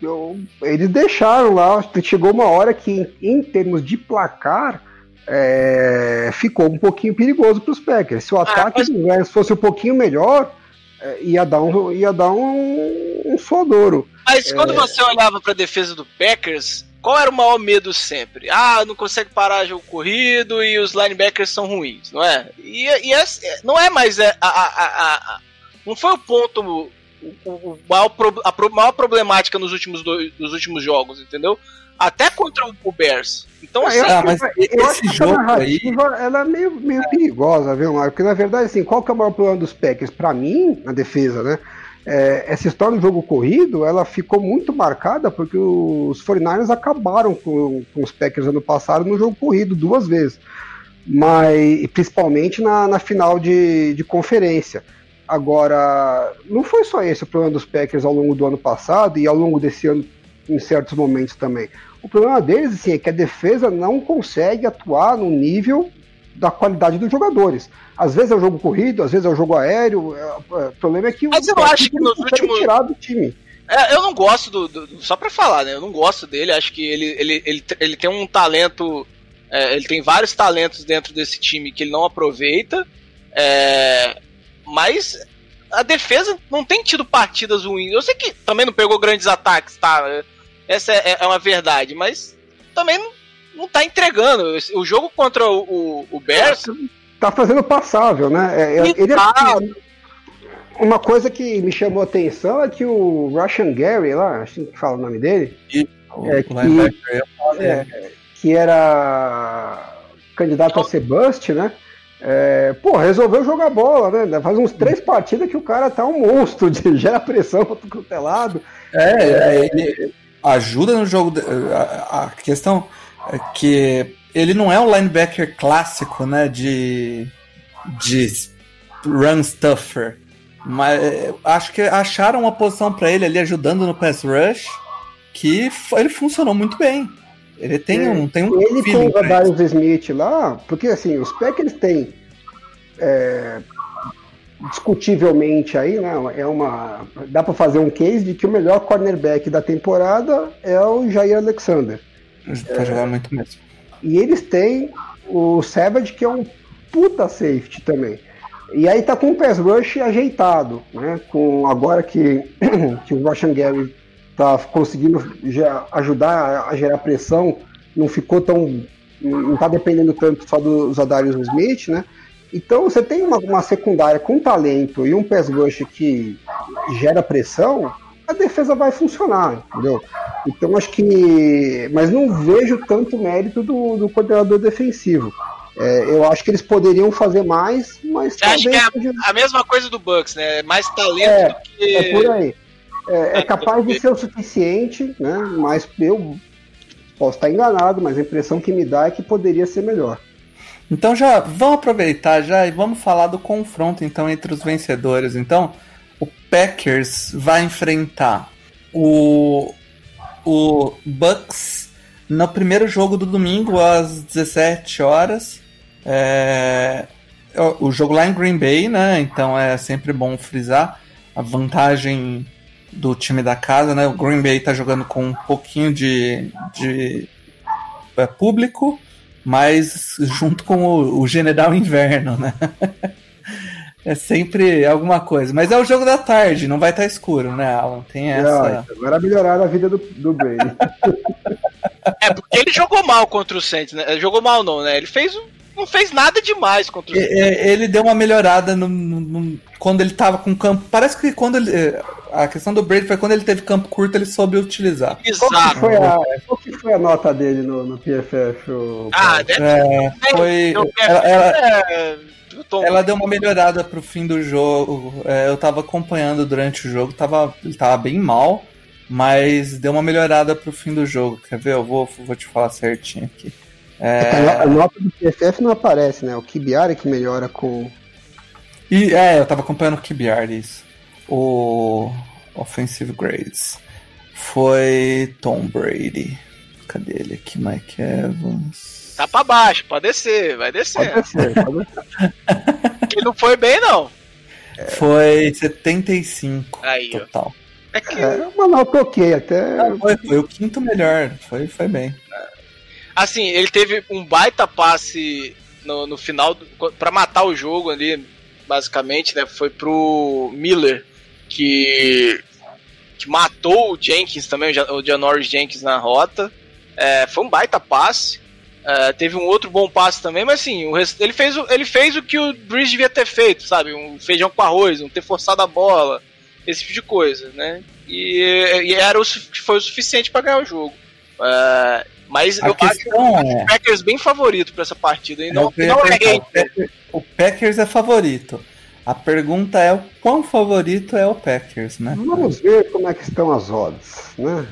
eu, eles deixaram lá. Chegou uma hora que, em, em termos de placar, é, ficou um pouquinho perigoso para os Packers. Se o ah, ataque ah, mas... fosse um pouquinho melhor, é, ia dar um, ia dar um, um suadouro. Mas quando é... você olhava para a defesa do Packers, qual era o maior medo sempre? Ah, não consegue parar jogo corrido e os linebackers são ruins, não é? E, e é, não é mais é, a, a, a, não foi o ponto o, o maior, a maior problemática nos últimos, dois, nos últimos jogos, entendeu? Até contra o Bears. Então, assim, ah, mas eu esse jogo narrativa, aí... ela é meio, meio é. perigosa, viu, Marco? Porque na verdade, assim, qual que é o maior problema dos Packers? Para mim, na defesa, né? É, essa história do jogo corrido, ela ficou muito marcada porque os 49ers acabaram com, com os Packers ano passado no jogo corrido duas vezes, mas principalmente na, na final de, de conferência. Agora, não foi só esse o problema dos Packers ao longo do ano passado e ao longo desse ano em certos momentos também. O problema deles assim, é que a defesa não consegue atuar no nível da qualidade dos jogadores. Às vezes é o jogo corrido, às vezes é o jogo aéreo. É, é, o problema é que Mas o eu acho que nos últimos tirar do time. É, eu não gosto do, do, Só pra falar, né? Eu não gosto dele. Acho que ele, ele, ele, ele tem um talento. É, ele tem vários talentos dentro desse time que ele não aproveita. É, mas a defesa não tem tido partidas ruins. Eu sei que também não pegou grandes ataques, tá? Essa é, é uma verdade, mas também não, não tá entregando. O jogo contra o, o, o Bears. Tá fazendo passável, né? É, é ele é, uma coisa que me chamou a atenção é que o Russian Gary lá, acho que fala o nome dele. E, é, que, é, que era candidato a ser bust, né? É, pô, resolveu jogar bola, né? Faz uns três partidas que o cara tá um monstro, de, gera pressão pro tutelado. É, é, ele ajuda no jogo. A, a, questão é que ele não é o linebacker clássico, né? De, de run stuffer. Mas é, acho que acharam uma posição para ele ali ajudando no pass rush que ele funcionou muito bem. Ele tem é, um, tem um Ele com o Darius Smith lá, porque assim, os Packers têm é, discutivelmente aí, né? É uma. Dá para fazer um case de que o melhor cornerback da temporada é o Jair Alexander. Tá é, jogando muito mesmo. E eles têm o Savage, que é um puta safety também. E aí tá com o pass rush ajeitado, né? Com agora que, que o Russian Gary tá conseguindo ajudar a gerar pressão, não ficou tão. não tá dependendo tanto só do Zadarius Smith, né? Então você tem uma, uma secundária com talento e um pass rush que gera pressão, a defesa vai funcionar, entendeu? Então acho que. Mas não vejo tanto mérito do, do coordenador defensivo. É, eu acho que eles poderiam fazer mais, mas. Você acha que é a, a, mesma coisa do Bucks, né? Mais talento é, do que. É por aí. É, é capaz de ser o suficiente, né? Mas eu posso estar enganado, mas a impressão que me dá é que poderia ser melhor. Então já vamos aproveitar já e vamos falar do confronto então entre os vencedores. Então, o Packers vai enfrentar o o Bucks no primeiro jogo do domingo às 17 horas. É, o jogo lá em Green Bay, né? Então é sempre bom frisar a vantagem do time da casa, né? O Green Bay tá jogando com um pouquinho de, de é, público, mas junto com o, o General Inverno, né? é sempre alguma coisa. Mas é o jogo da tarde, não vai estar tá escuro, né, Alan? Tem essa. agora melhoraram a vida do, do Brady. é, porque ele jogou mal contra o Saints, né? Jogou mal não, né? Ele fez não fez nada demais contra o Saints. Ele deu uma melhorada no, no, no, quando ele tava com campo. Parece que quando ele. A questão do Brady foi quando ele teve campo curto, ele soube utilizar. Exato. Qual que foi a, qual que foi a nota dele no, no PFF? O... Ah, deve é, foi. Ela, ela, é, ela, deu uma melhorada pro fim do jogo. É, eu tava acompanhando durante o jogo, tava, ele tava bem mal, mas deu uma melhorada pro fim do jogo. Quer ver? Eu vou, vou te falar certinho aqui. É... A nota do PFF não aparece, né? O Kibiari que melhora com. E, é, eu tava acompanhando o Kibiari, isso. O Offensive Grades foi Tom Brady. Cadê ele aqui? Mike Evans. Tá pra baixo, pode descer, vai descer. Pode descer, pode descer. que não foi bem, não. Foi 75 Aí, total. Ó. É que... É uma nota ok, até. Ah, foi, foi, o quinto melhor, foi, foi bem. Assim, ele teve um baita passe no, no final para matar o jogo ali, basicamente, né? Foi pro Miller, que, que matou o Jenkins também, o Janoris Jenkins na rota. É, foi um baita passe. É, teve um outro bom passe também, mas assim, o ele, fez o, ele fez o que o Breeze devia ter feito, sabe? Um feijão com arroz, um ter forçado a bola, esse tipo de coisa, né? E, e era o, foi o suficiente para ganhar o jogo. É, mas a eu acho é... o Packers bem favorito para essa partida. E não, não é o Packers é favorito. A pergunta é o quão favorito é o Packers, né? Vamos ver como é que estão as odds, né?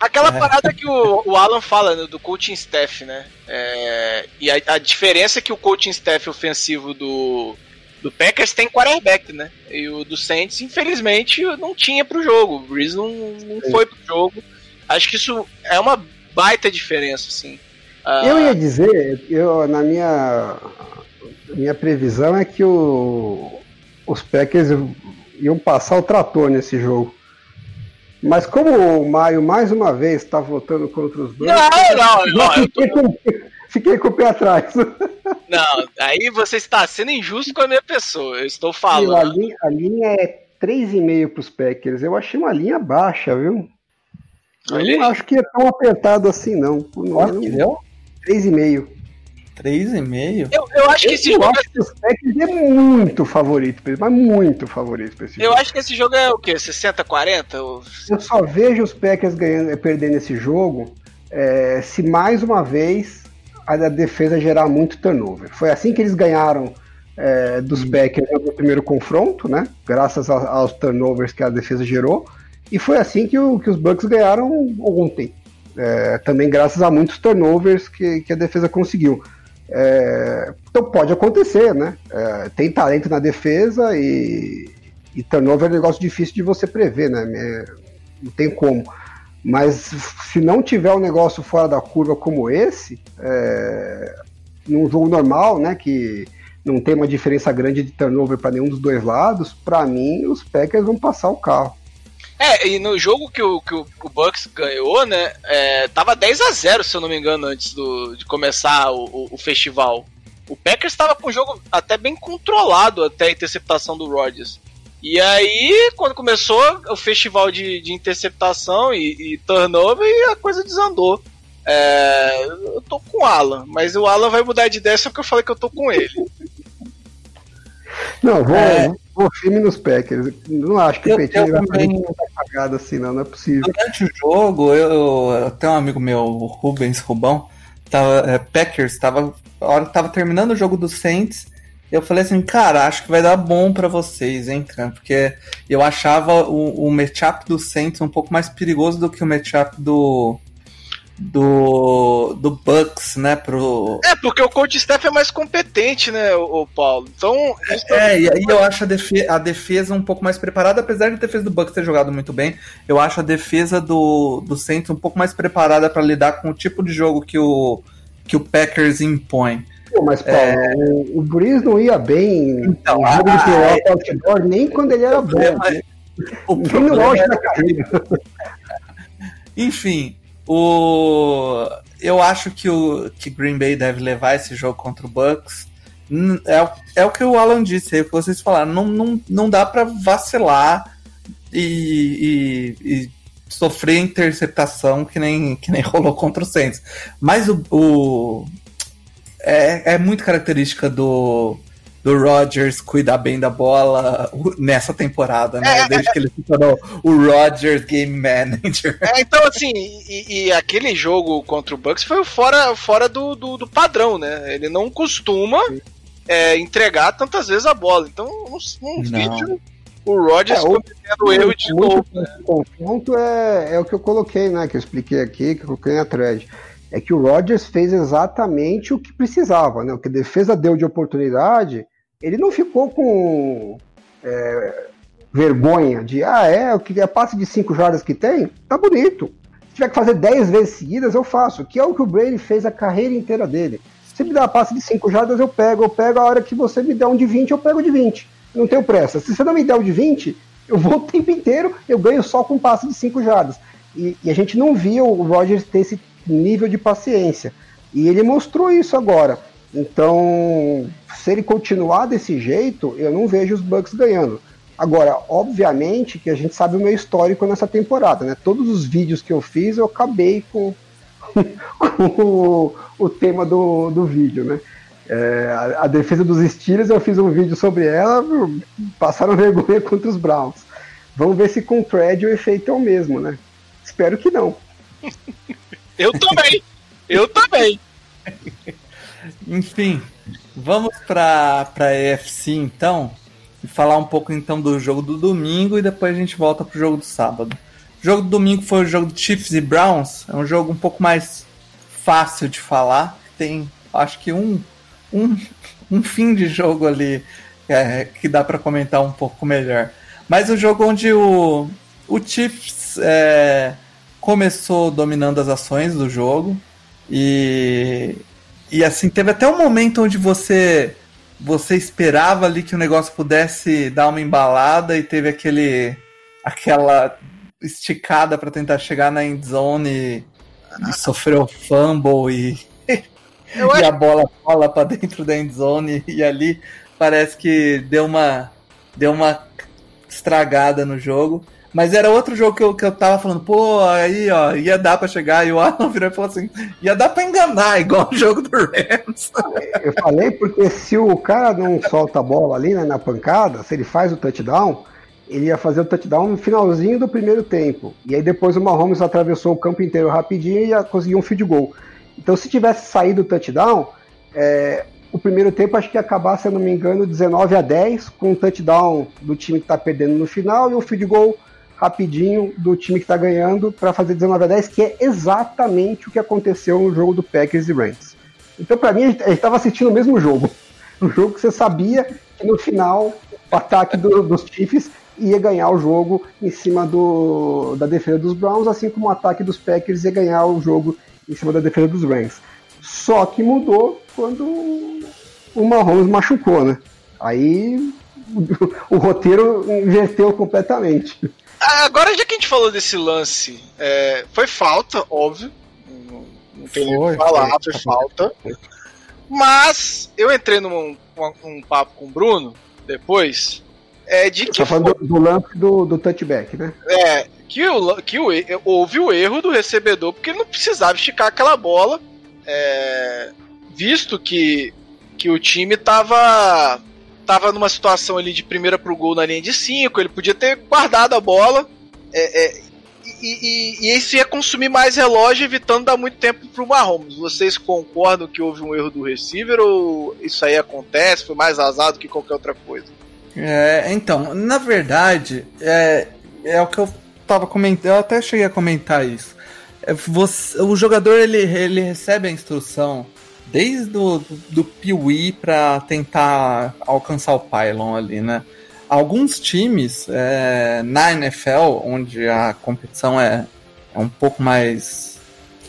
Aquela é. parada que o, o Alan fala né, do coaching staff, né? É, e a, a, diferença é que o coaching staff ofensivo do, do Packers tem quarterback, né? E o do Saints, infelizmente, não tinha pro jogo. O Breeze não, não foi pro jogo. Acho que isso é uma baita diferença, assim. Uh... Eu ia dizer, eu, na minha, minha previsão é que o, os Packers iam passar o trator nesse jogo. Mas como o Maio mais uma vez está votando contra os dois. Não, não, não. Fiquei, tô... com, fiquei com o pé atrás. Não, aí você está sendo injusto com a minha pessoa. Eu estou falando. a, linha, a linha é 3,5 para os Packers. Eu achei uma linha baixa, viu? Eu não acho que é tão apertado assim, não. Quanto que deu? 3,5. 3,5? Eu, eu acho que esse eu jogo. Acho que o Packers é muito favorito, mas muito favorito pra esse eu jogo. Eu acho que esse jogo é o quê? 60-40? Ou... Eu só vejo os Packers ganhando, perdendo esse jogo é, se mais uma vez a defesa gerar muito turnover. Foi assim que eles ganharam é, dos Packers no primeiro confronto, né? Graças aos turnovers que a defesa gerou. E foi assim que, o, que os Bucks ganharam ontem. É, também graças a muitos turnovers que, que a defesa conseguiu. É, então pode acontecer, né? É, tem talento na defesa e, e turnover é um negócio difícil de você prever, né? É, não tem como. Mas se não tiver um negócio fora da curva como esse, é, num jogo normal, né? Que não tem uma diferença grande de turnover para nenhum dos dois lados, para mim os Packers vão passar o carro. É, e no jogo que o, que o, o Bucks ganhou, né? É, tava 10 a 0 se eu não me engano, antes do, de começar o, o, o festival. O Packers estava com o jogo até bem controlado até a interceptação do Rodgers. E aí, quando começou o festival de, de interceptação e, e turnover, a coisa desandou. É, eu tô com o Alan, mas o Alan vai mudar de ideia só porque eu falei que eu tô com ele. Não, vou, é... vou firme nos Packers. Não acho que eu, o Petinho vai também... assim, não, não é possível. Durante o jogo, eu, eu tenho um amigo meu, o Rubens Rubão, tava, é, Packers, tava, a hora que tava terminando o jogo do Saints, eu falei assim, cara, acho que vai dar bom para vocês, hein, cara, porque eu achava o, o matchup do Saints um pouco mais perigoso do que o matchup do do, do Bucks, né, pro... É, porque o coach staff é mais competente, né, o, o Paulo. Então... É, e aí eu acho a, defe a defesa um pouco mais preparada, apesar de a defesa do Bucks ter jogado muito bem, eu acho a defesa do, do Saints um pouco mais preparada para lidar com o tipo de jogo que o, que o Packers impõe. Pô, mas, Paulo, é... o, o Breeze não ia bem então, no jogo ah, de playoff outdoor, nem quando ele era bom. O problema é... da carreira. Enfim, o... Eu acho que o que Green Bay deve levar esse jogo contra o Bucks. É, é o que o Alan disse, é o que vocês falaram. Não, não, não dá para vacilar e, e, e, sofrer interceptação que nem, que nem rolou contra o Saints. Mas o, o é, é muito característica do, do Rodgers cuidar bem da bola nessa temporada, né? É, Desde é, que ele se tornou o Rodgers Game Manager. É, então, assim, e, e, aquele jogo contra o Bucks foi fora, fora do, do, do padrão, né? Ele não costuma é, entregar tantas vezes a bola. Então, num, vídeo, o Rodgers é, cometendo erro de novo. Né? O confronto é, é o que eu coloquei, né? Que eu expliquei aqui, que eu coloquei na thread é que o Rodgers fez exatamente o que precisava, né? O que a defesa deu de oportunidade, ele não ficou com é, vergonha de, ah, é, o que é passe de 5 jardas que tem, tá bonito. Se tiver que fazer 10 vezes seguidas, eu faço, que é o que o Brady fez a carreira inteira dele. Se me dá passe de 5 jardas, eu pego, eu pego a hora que você me der um de 20, eu pego de 20. não tenho pressa. Se você não me der um de 20, eu vou o tempo inteiro, eu ganho só com passe de 5 jardas. E, e, a gente não via o Rogers ter esse nível de paciência. E ele mostrou isso agora. Então, se ele continuar desse jeito, eu não vejo os Bucks ganhando. Agora, obviamente que a gente sabe o meu histórico nessa temporada, né? Todos os vídeos que eu fiz, eu acabei com, com o, o, tema do, do vídeo, né? É, a, a, defesa dos Steelers, eu fiz um vídeo sobre ela, passaram vergonha contra os Browns. Vamos ver se com o thread o efeito é o mesmo, né? Espero que não. eu também! Eu também! Enfim, vamos para a EFC então e falar um pouco então do jogo do domingo e depois a gente volta pro jogo do sábado. O jogo do domingo foi o jogo de Chiefs e Browns, é um jogo um pouco mais fácil de falar, tem acho que um, um, um fim de jogo ali é, que dá para comentar um pouco melhor. Mas o jogo onde o, o Chiefs é, começou dominando as ações do jogo e e assim, teve até um momento onde você você esperava ali que o negócio pudesse dar uma embalada e teve aquele aquela esticada para tentar chegar na end zone e, e sofreu fumble e, e a bola rola para dentro da end zone e ali parece que deu uma deu uma estragada no jogo. Mas era outro jogo que eu, que eu tava falando, pô, aí, ó, ia dar pra chegar. E o Alan virou e falou assim: ia dar pra enganar, igual o jogo do Rams. Eu falei porque se o cara não solta a bola ali, né, na pancada, se ele faz o touchdown, ele ia fazer o touchdown no finalzinho do primeiro tempo. E aí depois o Mahomes atravessou o campo inteiro rapidinho e ia conseguir um field goal. Então se tivesse saído o touchdown, é, o primeiro tempo acho que ia acabar, se eu não me engano, 19 a 10, com um touchdown do time que tá perdendo no final e um field goal rapidinho do time que está ganhando para fazer 19 a 10, que é exatamente o que aconteceu no jogo do Packers e Rams. Então, para mim, a gente estava assistindo o mesmo jogo. Um jogo que você sabia que no final o ataque do, dos Chiefs ia ganhar o jogo em cima do, da defesa dos Browns, assim como o ataque dos Packers ia ganhar o jogo em cima da defesa dos Rams. Só que mudou quando o Mahomes machucou, né? Aí o, o roteiro inverteu completamente. Agora, já que a gente falou desse lance, é, foi falta, óbvio. Não, não tem o que falar, foi, foi falta. Mas eu entrei num um, papo com o Bruno depois. É de que. Tá falando foi... do, lance do, do touchback, né? É, que, o, que o, houve o erro do recebedor, porque ele não precisava esticar aquela bola. É, visto que, que o time tava tava numa situação ali de primeira pro gol na linha de 5, ele podia ter guardado a bola. É, é, e, e, e, isso ia consumir mais relógio, evitando dar muito tempo pro Mahomes. Vocês concordam que houve um erro do receiver ou isso aí acontece? Foi mais azado que qualquer outra coisa? É, então, na verdade, é, é o que eu tava comentando, eu até cheguei a comentar isso. É, você, o jogador ele, ele recebe a instrução desde o do, do Piuí para tentar alcançar o pylon ali, né? Alguns times é, na NFL, onde a competição é, é um pouco mais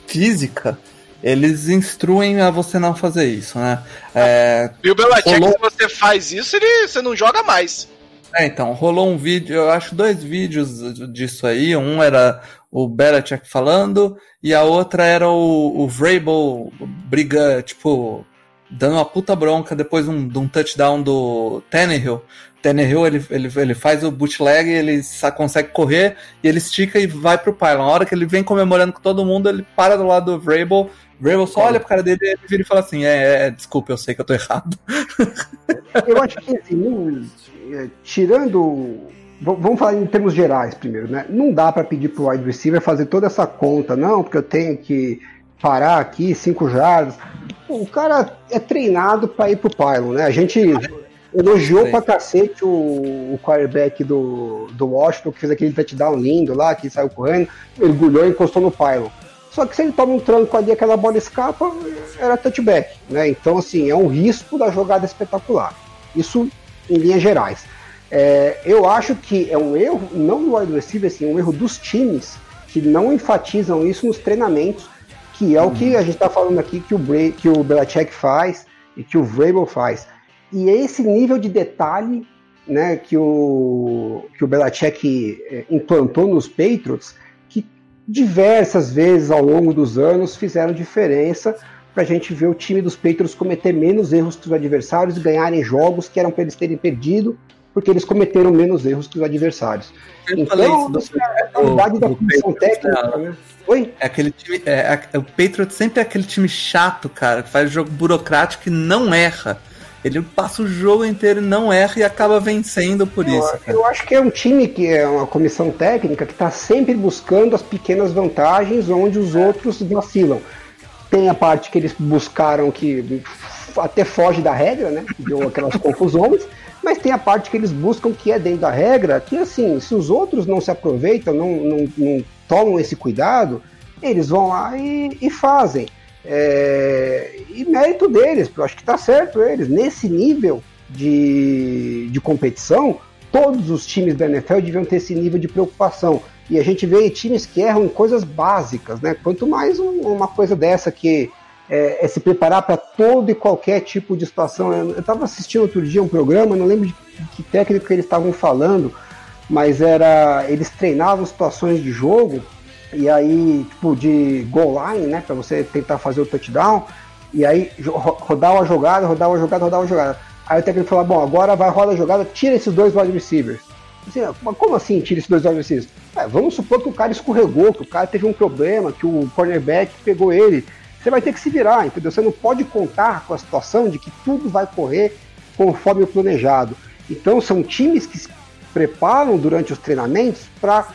física, eles instruem a você não fazer isso, né? É, e o Belichick, se você faz isso, ele, você não joga mais. É, então, rolou um vídeo, eu acho dois vídeos disso aí. Um era o Belichick falando e a outra era o, o Vrabel briga, tipo, dando uma puta bronca depois de um, de um touchdown do Tannehill. Tannehill, ele, ele, ele faz o bootleg, ele consegue correr e ele estica e vai pro pylon. Na hora que ele vem comemorando com todo mundo, ele para do lado do Vrabel Vrabel só olha pro cara dele e ele vira e fala assim: é, é, desculpa, eu sei que eu tô errado. Eu acho que, assim, é, tirando. Vamos falar em termos gerais primeiro, né? Não dá para pedir pro wide receiver fazer toda essa conta, não, porque eu tenho que parar aqui, cinco jardas. O cara é treinado para ir pro pylon, né? A gente elogiou Sim. pra cacete o, o quarterback do, do Washington, que fez aquele touchdown lindo lá, que saiu correndo, mergulhou e encostou no pylon. Só que se ele toma um tranco ali, aquela bola escapa, era touchback, né? Então, assim, é um risco da jogada espetacular. Isso em linhas gerais. É, eu acho que é um erro, não do wide receiver, assim, um erro dos times que não enfatizam isso nos treinamentos, que é o que a gente está falando aqui que o, Bray, que o Belichick faz e que o Vrabel faz. E é esse nível de detalhe né, que, o, que o Belichick é, implantou nos Patriots diversas vezes ao longo dos anos fizeram diferença para a gente ver o time dos Patriots cometer menos erros que os adversários e ganharem jogos que eram para eles terem perdido, porque eles cometeram menos erros que os adversários. Eu então, isso, é a unidade da comissão técnica, né? Oi? É aquele time, é, é, o Patriots sempre é aquele time chato, cara, que faz jogo burocrático e não erra. Ele passa o jogo inteiro e não erra e acaba vencendo por eu, isso. Cara. Eu acho que é um time que é uma comissão técnica que está sempre buscando as pequenas vantagens onde os outros vacilam. Tem a parte que eles buscaram que até foge da regra, né? Deu aquelas confusões. Mas tem a parte que eles buscam que é dentro da regra, que assim, se os outros não se aproveitam, não, não, não tomam esse cuidado, eles vão lá e, e fazem. É, e mérito deles, eu acho que está certo eles. Nesse nível de, de competição, todos os times da NFL deviam ter esse nível de preocupação. E a gente vê times que erram em coisas básicas, né? Quanto mais um, uma coisa dessa que é, é se preparar para todo e qualquer tipo de situação. Eu estava assistindo outro dia um programa, não lembro de que técnico eles estavam falando, mas era eles treinavam situações de jogo e aí, tipo, de goal line, né, para você tentar fazer o touchdown, e aí rodar uma jogada, rodar uma jogada, rodar uma jogada. Aí o técnico fala, bom, agora vai roda a jogada, tira esses dois wide receivers. Assim, como assim tira esses dois wide receivers? É, vamos supor que o cara escorregou, que o cara teve um problema, que o cornerback pegou ele. Você vai ter que se virar, entendeu? Você não pode contar com a situação de que tudo vai correr conforme o planejado. Então são times que se preparam durante os treinamentos para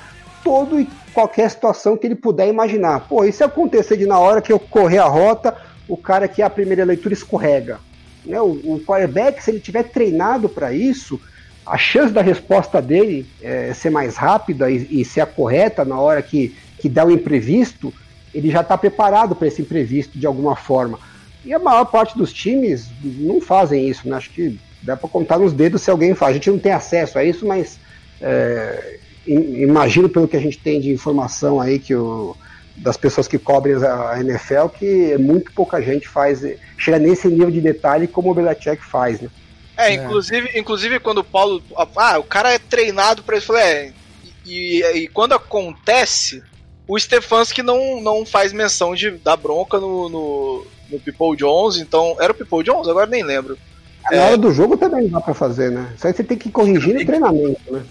todo e qualquer situação que ele puder imaginar. Pô, e se acontecer de na hora que eu correr a rota, o cara que é a primeira leitura escorrega? Né? O, o quarterback, se ele tiver treinado para isso, a chance da resposta dele é, ser mais rápida e, e, ser a correta na hora que, que dá o imprevisto, ele já está preparado para esse imprevisto de alguma forma. E a maior parte dos times não fazem isso, né? Acho que dá para contar nos dedos se alguém faz. A gente não tem acesso a isso, mas é, imagino pelo que a gente tem de informação aí que o, das pessoas que cobrem a NFL que muito pouca gente faz chega nesse nível de detalhe como o Belichick faz, né? É, inclusive, é. inclusive quando o Paulo, ah, o cara é treinado para isso, é, e, e, quando acontece, o Stefanski não não faz menção de dar bronca no, no, no People Jones, então era o People Jones, agora nem lembro. Na é, hora do jogo também dá para fazer, né? Isso aí você tem que corrigir no treinamento, né?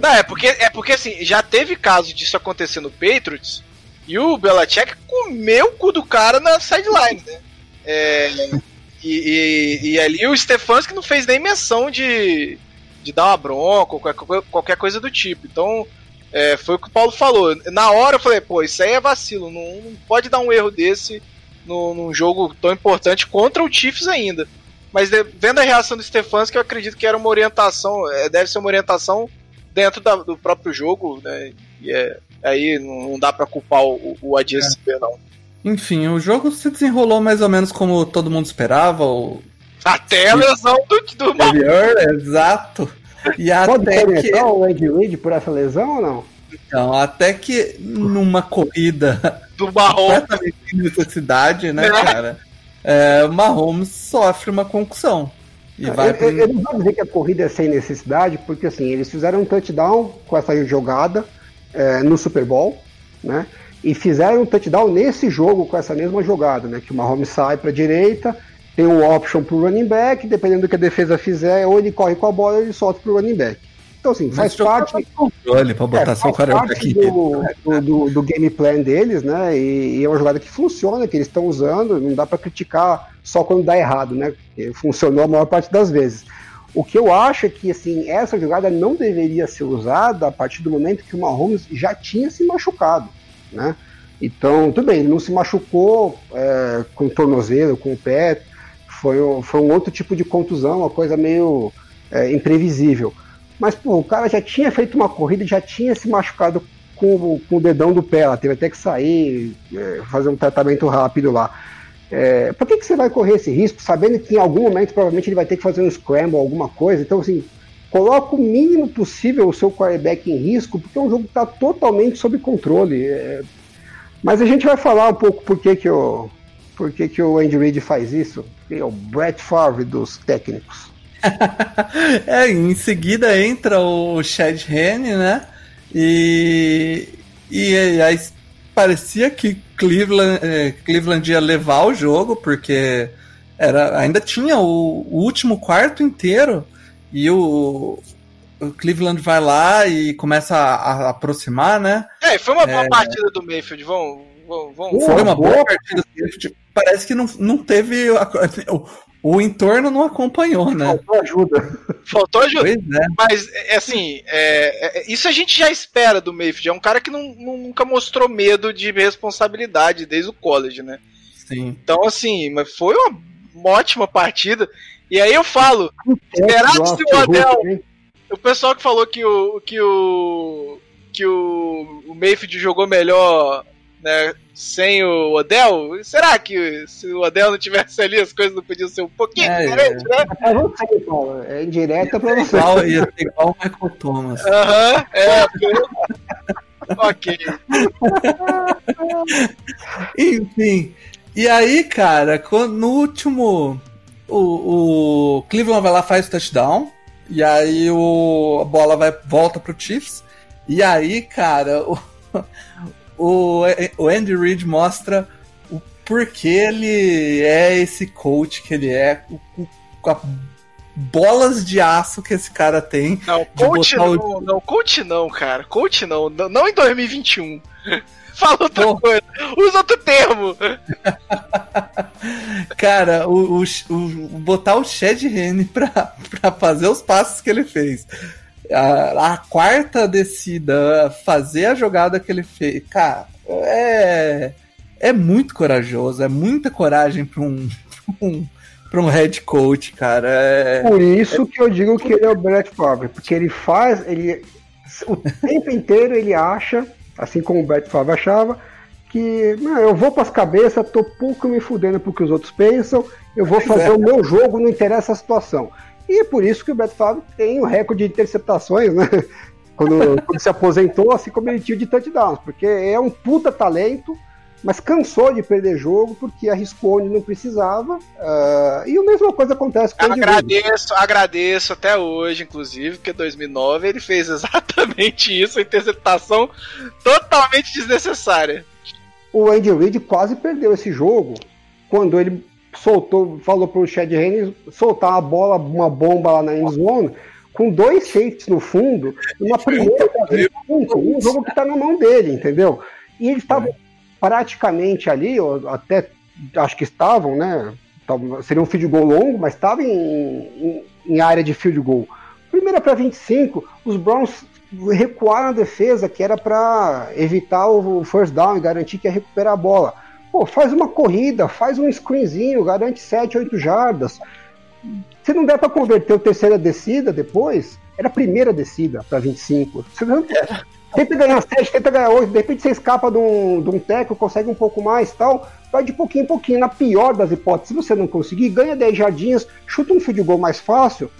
Não, é porque, é porque assim, já teve caso disso acontecer no Patriots e o Belichick comeu o cu do cara na sideline, né? É, e, e, e, ali o Stefanski não fez nem menção de, de dar uma bronca ou qualquer, coisa do tipo. Então, é, foi o que o Paulo falou. Na hora eu falei, pô, isso aí é vacilo, não, não pode dar um erro desse no, num jogo tão importante contra o Chiefs ainda. Mas de, vendo a reação do Stefanski, eu acredito que era uma orientação, é, deve ser uma orientação dentro da, do próprio jogo, né? E é, aí não, dá para culpar o, o ADSB, é. não. Enfim, o jogo se desenrolou mais ou menos como todo mundo esperava. O... Até a lesão do, do Anterior, Exato. E Pode até que... o Ed Reed por essa lesão ou não? Então, até que numa corrida do Mahomes sem necessidade, né, é. cara? É, o Mahomes sofre uma concussão. E eu, vai eu, eu, não vou dizer que a corrida é sem necessidade, porque assim, eles fizeram um touchdown com essa jogada é, no Super Bowl, né? E fizeram um touchdown nesse jogo com essa mesma jogada, né? Que o Mahomes sai para a direita, tem um option pro running back, dependendo do que a defesa fizer, ou ele corre com a bola ou ele solta pro running back. Então, assim, faz parte. Controle pra botar é, seu parte do, do, do, do, game plan deles, né? E, e, é uma jogada que funciona, que eles estão usando, não dá para criticar só quando dá errado, né? Porque funcionou a maior parte das vezes. O que eu acho é que assim, essa jogada não deveria ser usada a partir do momento que o Mahomes já tinha se machucado, né? Então, tudo bem, ele não se machucou é, com o tornozelo, com o pé, foi, foi um outro tipo de contusão, uma coisa meio é, imprevisível. Mas, pô, o cara já tinha feito uma corrida, já tinha se machucado com, com o dedão do pé, ela teve até que sair, é, fazer um tratamento rápido lá. É, por que, que você vai correr esse risco, sabendo que em algum momento provavelmente ele vai ter que fazer um scramble, alguma coisa? Então, assim, coloca o mínimo possível o seu quarterback em risco, porque é um jogo que está totalmente sob controle. É... Mas a gente vai falar um pouco por que, que, o, por que, que o Andy Reid faz isso. É o Brett Favre dos técnicos. é, em seguida entra o Chad Henne, né? E, e aí parecia que Cleveland, eh, Cleveland ia levar o jogo, porque era, ainda tinha o, o último quarto inteiro e o, o, Cleveland vai lá e começa a, a aproximar, né? É, foi uma boa é... partida do Mayfield, vamos. vamos, Foi uma boa partida do Mayfield. Parece que não, não teve. O, o entorno não acompanhou, né? Faltou ajuda. Faltou ajuda. É. Mas, é, assim, é, é, isso a gente já espera do Mayfield. É um cara que não, nunca mostrou medo de responsabilidade desde o college, né? Sim. Então, assim, mas foi uma, uma ótima partida. E aí eu falo, esperar que o Odell. O pessoal que falou que o. que o. que o, o Mayfield jogou melhor né, sem o Odell, será que se o Odell não tivesse ali as coisas não podiam ser um pouquinho é, diferentes, é. né? É você, Paulo. É indireta pra você. Igual, ia ser igual o Michael Thomas. Aham, é. ok. Enfim. E aí, cara, no último. O, o Cleveland vai lá faz o touchdown. E aí o, a bola vai, volta pro Chiefs. E aí, cara, o, o, o Andy Reid mostra o porquê ele é esse coach que ele é, com a bolas de aço que esse cara tem. Não, coach não, o... não, coach não, cara. Coach não, não, em 2021. Fala outra Pô. coisa, usa outro termo. cara, o, o, o, botar o Chad Henne pra, pra fazer os passos que ele fez a, a, quarta descida, fazer a jogada que ele fez, cara, é, é muito corajoso, é muita coragem para um, um, pra um head coach, cara. É, Por isso que eu digo que ele é o Brett Favre, porque ele faz, ele o tempo inteiro ele acha, assim como o Brett Favre achava, que não, eu vou para as cabeças, tô pouco me fudendo porque os outros pensam, eu vou fazer é. o meu jogo, não interessa a situação. E é por isso que o Brett Favre tem o recorde de interceptações, né? Quando, quando se aposentou, assim como ele tinha de touchdowns, porque é um puta talento, mas cansou de perder jogo porque arriscou onde não precisava. Uh, e a mesma coisa acontece com o Agradeço, agradeço até hoje, inclusive, porque 2009 ele fez exatamente isso, a interceptação totalmente desnecessária. O Andy Reid quase perdeu esse jogo quando ele soltou, falou pro Chad Henne soltar uma bola, uma bomba lá na end zone, com dois safeties no fundo, uma primeira um jogo que tá na mão dele, entendeu? E eles estavam praticamente ali, ou até acho que estavam, né? Seria um field goal longo, mas estava em, em, em, área de field goal. Primeira para 25, os Browns recuar na defesa, que era para evitar o first down e garantir que ia recuperar a bola. Pô, faz uma corrida, faz um screenzinho, garante 7, 8 jardas. Se não der para converter o terceira descida depois, era a primeira descida para 25. Você não... Tenta ganhar 7, tenta ganhar 8, de repente você escapa de um, de um teco, consegue um pouco mais tal. Vai de pouquinho em pouquinho. Na pior das hipóteses, se você não conseguir, ganha 10 jardinhas, chuta um field goal mais fácil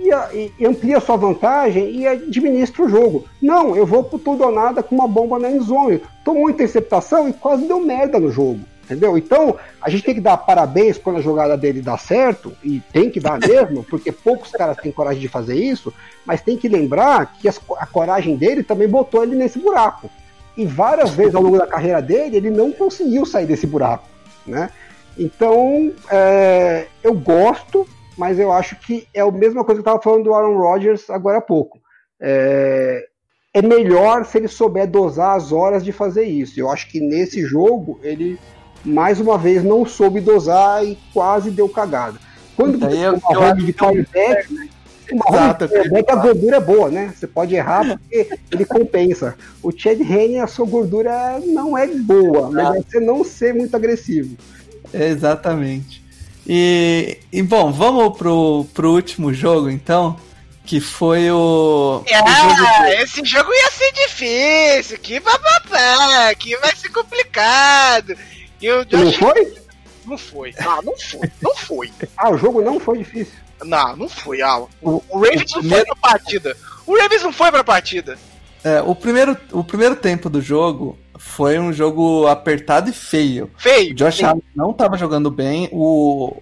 e, e, amplia sua vantagem e administra o jogo. Não, eu vou pro tudo ou nada com uma bomba na endzone. Tomou interceptação e quase deu merda no jogo. Entendeu? Então, a gente tem que dar parabéns quando a jogada dele dá certo, e tem que dar mesmo, porque poucos caras têm coragem de fazer isso, mas tem que lembrar que as, a coragem dele também botou ele nesse buraco. E várias vezes ao longo da carreira dele, ele não conseguiu sair desse buraco. Né? Então, é, eu gosto, mas eu acho que é a mesma coisa que eu estava falando do Aaron Rodgers agora há pouco. É, é melhor se ele souber dosar as horas de fazer isso. Eu acho que nesse jogo ele mais uma vez não soube dosar e quase deu cagada. Quando você tem uma roda de quarterback, né? uma roda de quarterback, a gordura é boa, né? Você pode errar porque ele compensa. O Chad Henne, a sua gordura não é boa, mas é você não ser muito agressivo. Exatamente. E, e bom, vamos pro, pro último jogo então, que foi o. Ah, o jogo esse jogo ia ser difícil, que bababá, que vai ser complicado. E o Josh... Não foi? Não foi. Ah, não foi. Não foi. ah, o jogo não foi difícil. Não, não foi, ah, O, o Ravens não foi pra partida. O Ravens não foi pra partida. É, o primeiro, o primeiro tempo do jogo foi um jogo apertado e feio. Feio. O Josh feio. Allen não estava jogando bem. O.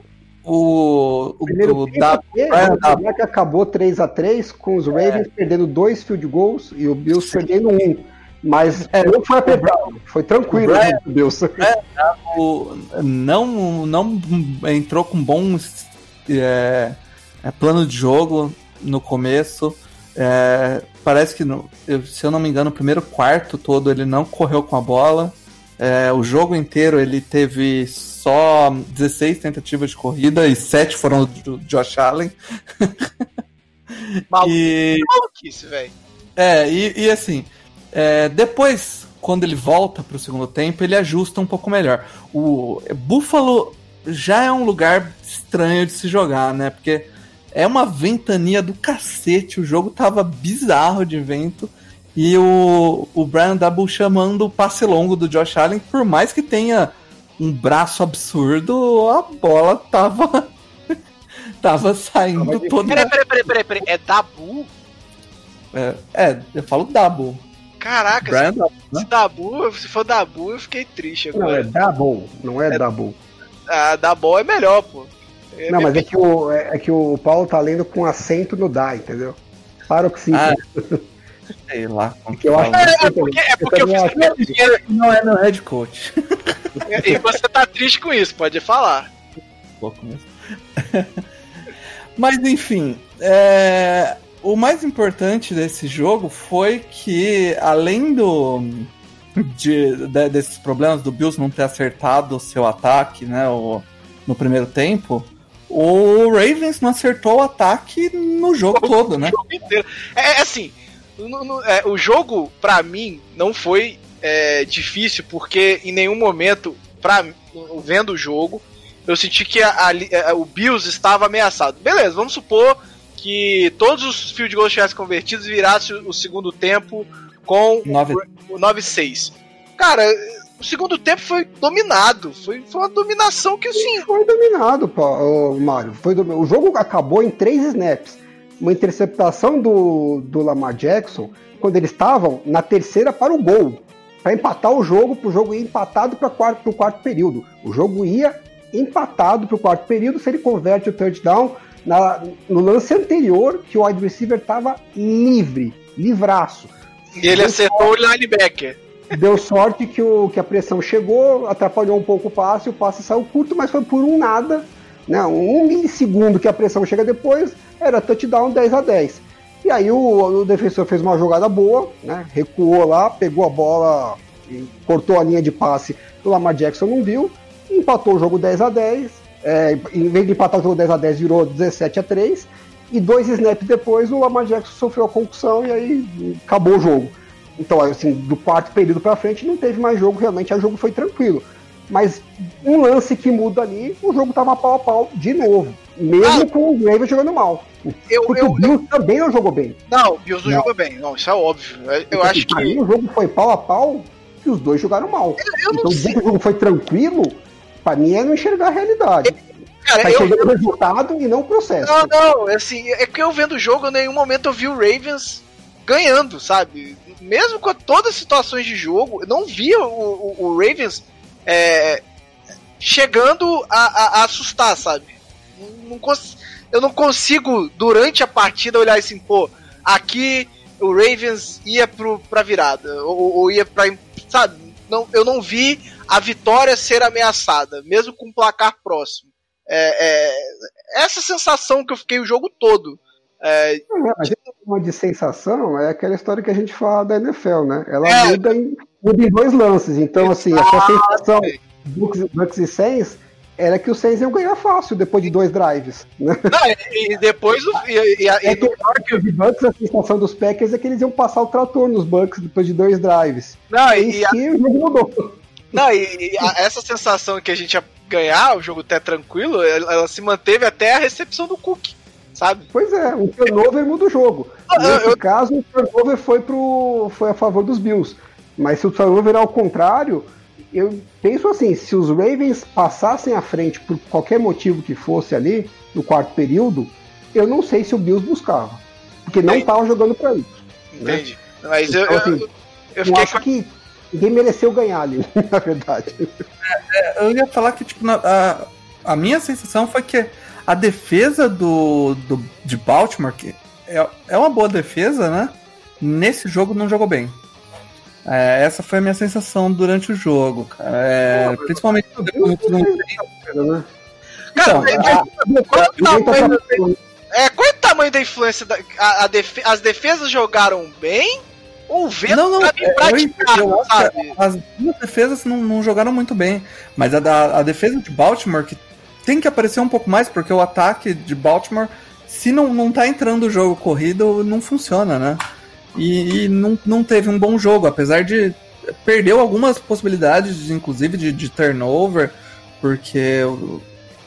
O. O, primeiro o da, é, que acabou 3 a 3 com os Ravens é. perdendo dois field goals e o Bills Sim. perdendo um. Mas é, não foi apertado, foi tranquilo, Brian, né, Deus. É, o, não, não entrou com bom é, é, plano de jogo no começo. É, parece que, no, se eu não me engano, o primeiro quarto todo ele não correu com a bola. É, o jogo inteiro ele teve só 16 tentativas de corrida e 7 foram do Josh Allen. Maluquice, e... maluquice velho. É, e, e assim, é, depois, quando ele volta para o segundo tempo, ele ajusta um pouco melhor. O Buffalo já é um lugar estranho de se jogar, né? Porque é uma ventania do cacete, o jogo tava bizarro de vento. E o, o Brian Double chamando o passe longo do Josh Allen, por mais que tenha um braço absurdo, a bola tava. tava saindo toda. Peraí, peraí, peraí, peraí, peraí. É Dabu? É, é, eu falo Double. Caraca, Brian se, Dabu, né? se, Dabu, se for Dabu, eu fiquei triste agora. Não, é Dabu, não é, é Dabu. Ah, Dabu é melhor, pô. É não, mas é que, o, é, é, que o Paulo tá lendo com acento no dá, entendeu? Para o que sim. Ah, sei lá. É eu acho é, é, porque, é porque eu, eu fiz a Não é meu head coach. E você tá triste com isso, pode falar. Um pouco mesmo. Mas enfim, é, o mais importante desse jogo foi que, além do. De, de, desses problemas do Bills não ter acertado o seu ataque, né? O, no primeiro tempo, o Ravens não acertou o ataque no jogo o, todo, né? Jogo inteiro. É, é assim, no, no, é, o jogo, para mim, não foi é, difícil, porque em nenhum momento, pra, vendo o jogo, eu senti que a, a, a, o Bills estava ameaçado. Beleza, vamos supor que todos os field goals tivessem convertidos e virasse o segundo tempo com 9-6. Cara, o segundo tempo foi dominado. Foi, foi uma dominação que assim. Foi dominado, Mário. Foi. O jogo acabou em três snaps. Uma interceptação do, do Lamar Jackson, quando eles estavam na terceira para o gol. Para empatar o jogo, para o jogo ir empatado para o quarto, quarto período. O jogo ia empatado para o quarto período se ele converte o touchdown na, no lance anterior, que o wide receiver estava livre, livraço. E ele acertou o linebacker. Deu sorte que, o, que a pressão chegou, atrapalhou um pouco o passe, o passe saiu curto, mas foi por um nada. Né, um milissegundo que a pressão chega depois, era touchdown 10 a 10. E aí o, o defensor fez uma jogada boa, né, recuou lá, pegou a bola, cortou a linha de passe, o Lamar Jackson não viu, empatou o jogo 10 a 10 é, em vez de empatar o jogo 10 a 10 virou 17 a 3 e dois snaps depois o Lamar Jackson sofreu a concussão e aí acabou o jogo. Então, assim, do quarto período para frente não teve mais jogo, realmente o jogo foi tranquilo. Mas um lance que muda ali, o jogo tava pau a pau de novo. Mesmo ah, com o Ravens jogando mal. Eu, Porque eu, o Bills eu... também não jogou bem. Não, o Bills não, não, jogou bem. Não, isso é óbvio. Eu, eu acho que. Mim, o jogo foi pau a pau que os dois jogaram mal. Eu, então, dizer que o jogo foi tranquilo, para mim é não enxergar a realidade. Cara, tá eu... o resultado e não o processo. Não, não, assim, é que eu vendo o jogo, em nenhum momento eu vi o Ravens ganhando, sabe? Mesmo com todas as situações de jogo, eu não vi o, o, o Ravens é, chegando a, a, a, assustar, sabe? Não, não eu não consigo, durante a partida, olhar assim, pô, aqui o Ravens ia pro, pra virada, ou, ou ia pra. Sabe? Não, eu não vi a vitória ser ameaçada, mesmo com um placar próximo. É, é, essa sensação que eu fiquei o jogo todo. É, é uma de sensação é aquela história que a gente fala da NFL, né? Ela é. muda, em, muda em dois lances. Então, assim, essa sensação Bucks, Bucks e Saints era que os Saints iam ganhar fácil depois de dois drives. Né? Não, e depois o. E, e, é que, que os Bucks, a sensação dos Packers é que eles iam passar o trator nos Bucks depois de dois drives. Não, e, e o jogo mudou. Não, e, e a, essa sensação que a gente ia ganhar, o jogo até tranquilo, ela, ela se manteve até a recepção do Cook sabe? Pois é, o turnover muda o jogo. Ah, Nesse eu... caso, o turnover foi, pro, foi a favor dos Bills. Mas se o turnover ao contrário, eu penso assim, se os Ravens passassem à frente por qualquer motivo que fosse ali, no quarto período, eu não sei se o Bills buscava. Porque não estava jogando para isso. Né? Entendi. Né? Mas então, eu, assim, eu, eu, eu acho que ninguém mereceu ganhar ali, na verdade. É, é, eu ia falar que, tipo, na, a, a minha sensação foi que a defesa do, do de Baltimore, que é, é uma boa defesa, né? Nesse jogo não jogou bem. É, essa foi a minha sensação durante o jogo, cara. É, principalmente depois do segundo tempo. Cara, então, qual, é o tamanho, é, qual é o tamanho da influência? Da, a, a def, as defesas jogaram bem? Ou o vento não, não, tá praticado, eu, eu sabe? As duas defesas não, não, jogaram muito bem. Mas a, da, a defesa de Baltimore, que tem que aparecer um pouco mais, porque o ataque de Baltimore, se não, não tá entrando o jogo corrido, não funciona, né? e, e, não, não teve um bom jogo, apesar de perdeu algumas possibilidades, inclusive de, de turnover, porque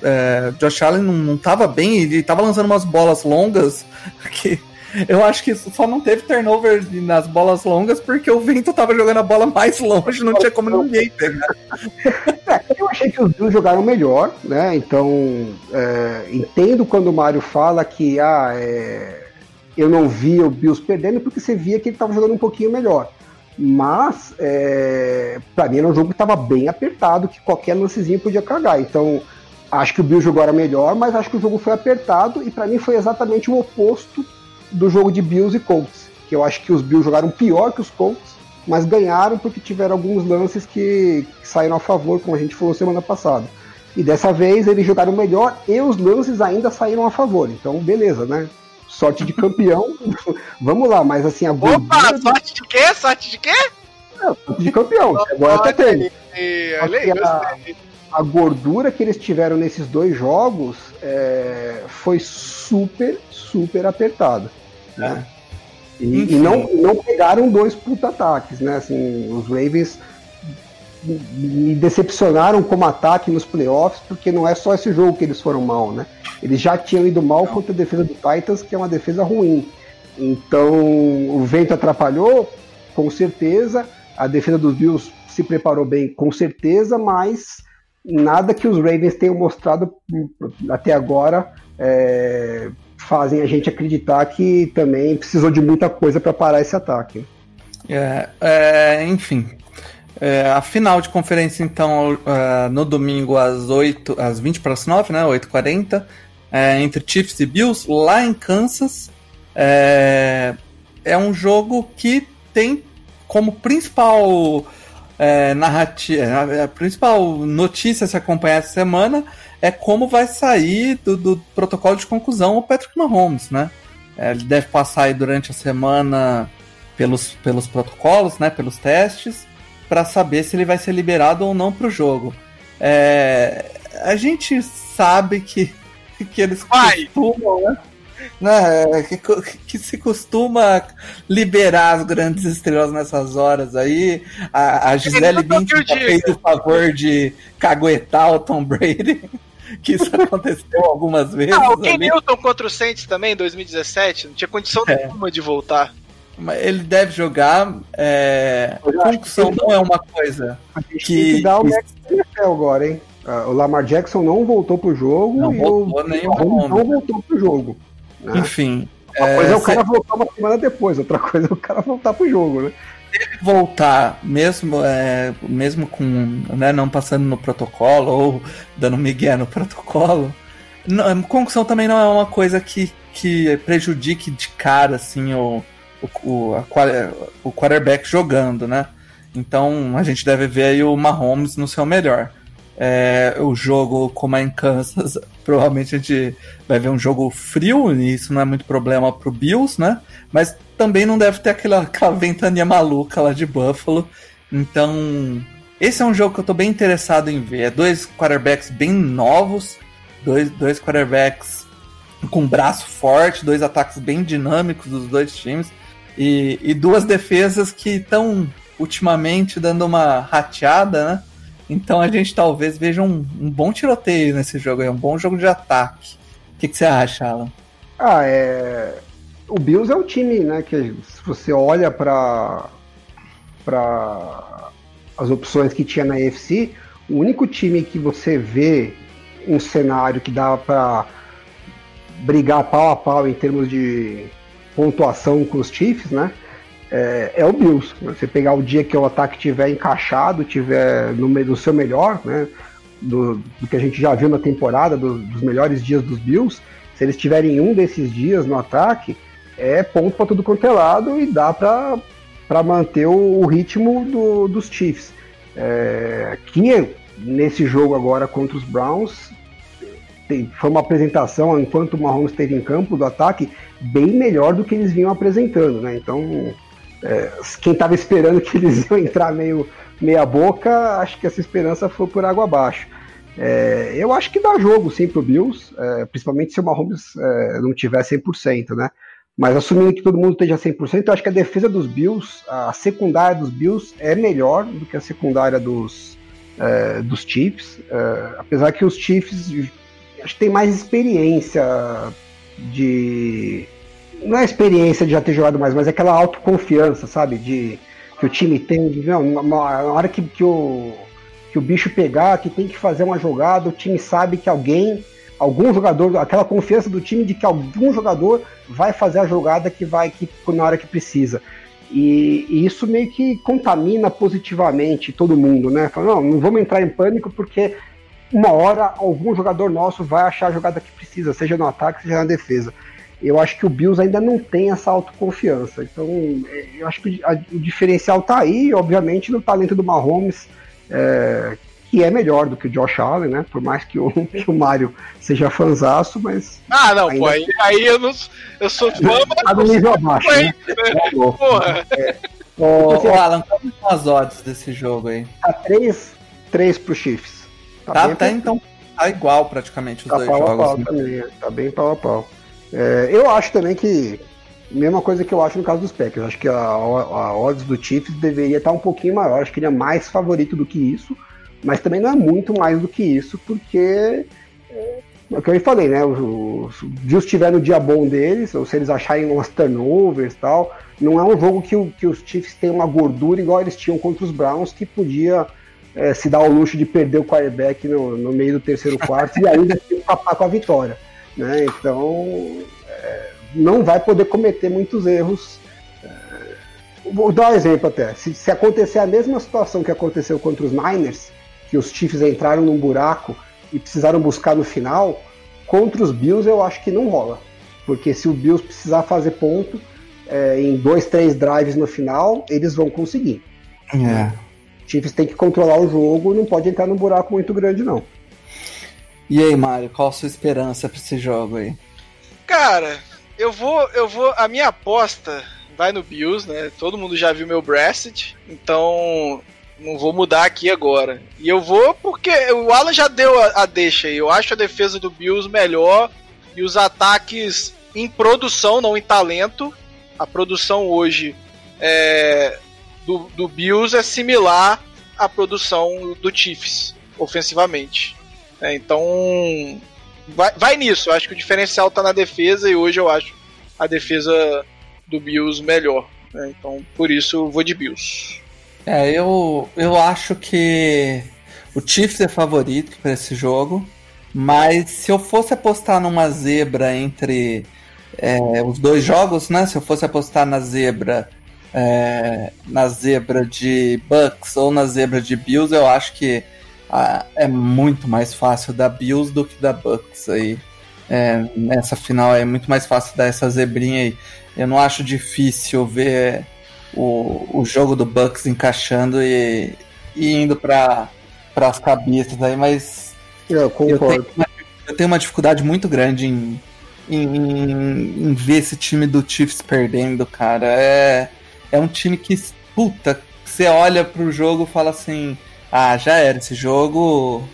é, Josh Allen não, não tava bem, ele tava lançando umas bolas longas que eu acho que só não teve turnover nas bolas longas porque o Vento tava jogando a bola mais longe, não tinha como ninguém pegar. É, eu achei que os Bills jogaram melhor, né? Então, é, entendo quando o Mário fala que ah, é, eu não via o Bills perdendo porque você via que ele estava jogando um pouquinho melhor. Mas, é, para mim, era um jogo que estava bem apertado, que qualquer lancezinho podia cagar. Então, acho que o Bills jogou era melhor, mas acho que o jogo foi apertado e para mim foi exatamente o oposto do jogo de Bills e Colts. Que eu acho que os Bills jogaram pior que os Colts, mas ganharam porque tiveram alguns lances que, que saíram a favor, como a gente falou semana passada. E dessa vez eles jogaram melhor e os lances ainda saíram a favor. Então, beleza, né? sorte de campeão. Vamos lá, mas assim, a Opa, sorte de quê? Sorte de quê? É, sorte de campeão. Agora até tem. A, a, gordura que eles tiveram nesses dois jogos é, foi super, super apertada. Né? E, e, não, não pegaram dois puta ataques, né? Assim, os Ravens me decepcionaram como ataque nos playoffs, porque não é só esse jogo que eles foram mal, né? Eles já tinham ido mal contra a defesa do Titans, que é uma defesa ruim. Então, o vento atrapalhou, com certeza. A defesa dos Bills se preparou bem, com certeza, mas nada que os Ravens tenham mostrado até agora é, fazem a gente acreditar que também precisou de muita coisa para parar esse ataque. É, é, enfim, é, a final de conferência, então, uh, no domingo às 8, às 20 para as 9, né? 8h40, é, entre Chiefs e Bills, lá em Kansas. É, é um jogo que tem como principal é, narrativa, é, a principal notícia a se acompanhar essa semana é como vai sair do, do protocolo de conclusão o Patrick Mahomes, né? É, ele deve passar aí durante a semana pelos, pelos protocolos, né? Pelos testes para saber se ele vai ser liberado ou não para o jogo. É, a gente sabe que, que eles vai. costumam, né? Né, que, que, se costuma liberar as grandes estrelas nessas horas aí. A, a Gisele Bündchen fez o favor de caguetar o Tom Brady. que isso aconteceu algumas vezes. Ah, o Ken Newton contra o Saints também, em 2017, não tinha condição é. nenhuma de voltar. Mas ele deve jogar. É... Concussão não é uma coisa que. Tem que dar o NFL agora, hein? Ah, o Lamar Jackson não voltou pro jogo não e voltou, o nem não voltou pro jogo. Né? Enfim. Uma é, coisa é o cara voltar uma semana depois, outra coisa é o cara voltar pro jogo, né? ele voltar, mesmo, é, mesmo com né, não passando no protocolo ou dando migué no protocolo, não, concussão também não é uma coisa que, que prejudique de cara assim o, o, a, o quarterback jogando, né? Então a gente deve ver aí o Mahomes no seu melhor. É, o jogo, como é em Kansas, provavelmente a gente vai ver um jogo frio, e isso não é muito problema pro Bills, né? Mas também não deve ter aquela, aquela ventania maluca lá de Buffalo. Então, esse é um jogo que eu tô bem interessado em ver. É dois quarterbacks bem novos, dois, dois quarterbacks com braço forte, dois ataques bem dinâmicos dos dois times. E, e duas defesas que estão ultimamente dando uma rateada, né? Então a gente talvez veja um, um bom tiroteio nesse jogo, é um bom jogo de ataque. O que, que você acha, Alan? Ah, é o Bills é um time, né, que se você olha para para as opções que tinha na AFC, o único time que você vê um cenário que dá para brigar pau a pau em termos de pontuação com os Chiefs, né? É, é, o Bills. Você pegar o dia que o ataque tiver encaixado, tiver no do seu melhor, né? Do, do que a gente já viu na temporada, do, dos melhores dias dos Bills, se eles tiverem um desses dias no ataque, é ponto para tudo quanto é lado e dá para manter o, o ritmo do, dos Chiefs. É, nesse jogo agora contra os Browns tem, foi uma apresentação, enquanto o Mahomes esteve em campo, do ataque, bem melhor do que eles vinham apresentando, né? Então, é, quem estava esperando que eles iam entrar meio meia boca, acho que essa esperança foi por água abaixo. É, eu acho que dá jogo sim pro Bills, é, principalmente se o Mahomes é, não tiver 100%, né? Mas assumindo que todo mundo esteja 100%, eu acho que a defesa dos Bills, a secundária dos Bills é melhor do que a secundária dos, é, dos Chiefs. É, apesar que os Chiefs acho que tem mais experiência de. Não é experiência de já ter jogado mais, mas é aquela autoconfiança, sabe? De que o time tem. Não, na hora que, que, o, que o bicho pegar, que tem que fazer uma jogada, o time sabe que alguém algum jogador, aquela confiança do time de que algum jogador vai fazer a jogada que vai que, na hora que precisa. E, e isso meio que contamina positivamente todo mundo, né? Fala, não, não vamos entrar em pânico porque uma hora algum jogador nosso vai achar a jogada que precisa, seja no ataque, seja na defesa. Eu acho que o Bills ainda não tem essa autoconfiança. Então, é, eu acho que o diferencial tá aí, obviamente, no talento do Mahomes, é, que é melhor do que o Josh Allen, né? Por mais que o, que o Mario seja fanzaço, mas. Ah, não, pô, aí, aí eu, não, eu sou fã, mas. Tá no nível abaixo, né? É, porra. É. Ô, Alan, quais são as odds desse jogo aí? Tá 3, 3 pro Chiefs. Tá, tá, tá então tá igual praticamente os tá dois pau jogos. A pau né? também, tá bem pau a pau. É, eu acho também que. Mesma coisa que eu acho no caso dos Packers. Acho que a, a odds do Chiefs deveria estar um pouquinho maior. Acho que ele é mais favorito do que isso. Mas também não é muito mais do que isso, porque é, é o que eu falei, né? O, se o Bills estiver no dia bom deles, ou se eles acharem umas turnovers e tal, não é um jogo que, que os Chiefs têm uma gordura igual eles tinham contra os Browns, que podia é, se dar o luxo de perder o quarterback no, no meio do terceiro quarto e ainda papar com a vitória. Né? Então, é, não vai poder cometer muitos erros. É, vou dar um exemplo até. Se, se acontecer a mesma situação que aconteceu contra os Niners, que os Chiefs entraram num buraco e precisaram buscar no final, contra os Bills eu acho que não rola. Porque se o Bills precisar fazer ponto é, em dois, três drives no final, eles vão conseguir. É. Chiefs tem que controlar o jogo, não pode entrar num buraco muito grande, não. E aí, Mário, qual a sua esperança para esse jogo aí? Cara, eu vou, eu vou, a minha aposta vai no Bills, né? Todo mundo já viu meu Brexit, então não vou mudar aqui agora. E eu vou porque o Alan já deu a, a deixa aí. Eu acho a defesa do Bills melhor e os ataques em produção, não em talento. A produção hoje é, do, do Bills é similar à produção do Chiefs, ofensivamente. É, então, vai, vai nisso. Eu acho que o diferencial tá na defesa e hoje eu acho a defesa do Bills melhor. Né? Então, por isso, eu vou de Bills. É, eu, eu acho que o Chiefs é favorito para esse jogo, mas se eu fosse apostar numa zebra entre é, os dois jogos, né? Se eu fosse apostar na zebra, é, na zebra de Bucks ou na zebra de Bills, eu acho que ah, é muito mais fácil da Bills do que da Bucks aí. É, nessa final é muito mais fácil dar essa zebrinha aí. Eu não acho difícil ver o, o jogo do Bucks encaixando e, e indo para as cabeças aí, mas eu, concordo. Eu tenho, uma, eu tenho uma dificuldade muito grande em, em, em, ver esse time do Chiefs perdendo, cara. É, é um time que, puta, você olha pro jogo e fala assim: ah, já era, esse jogo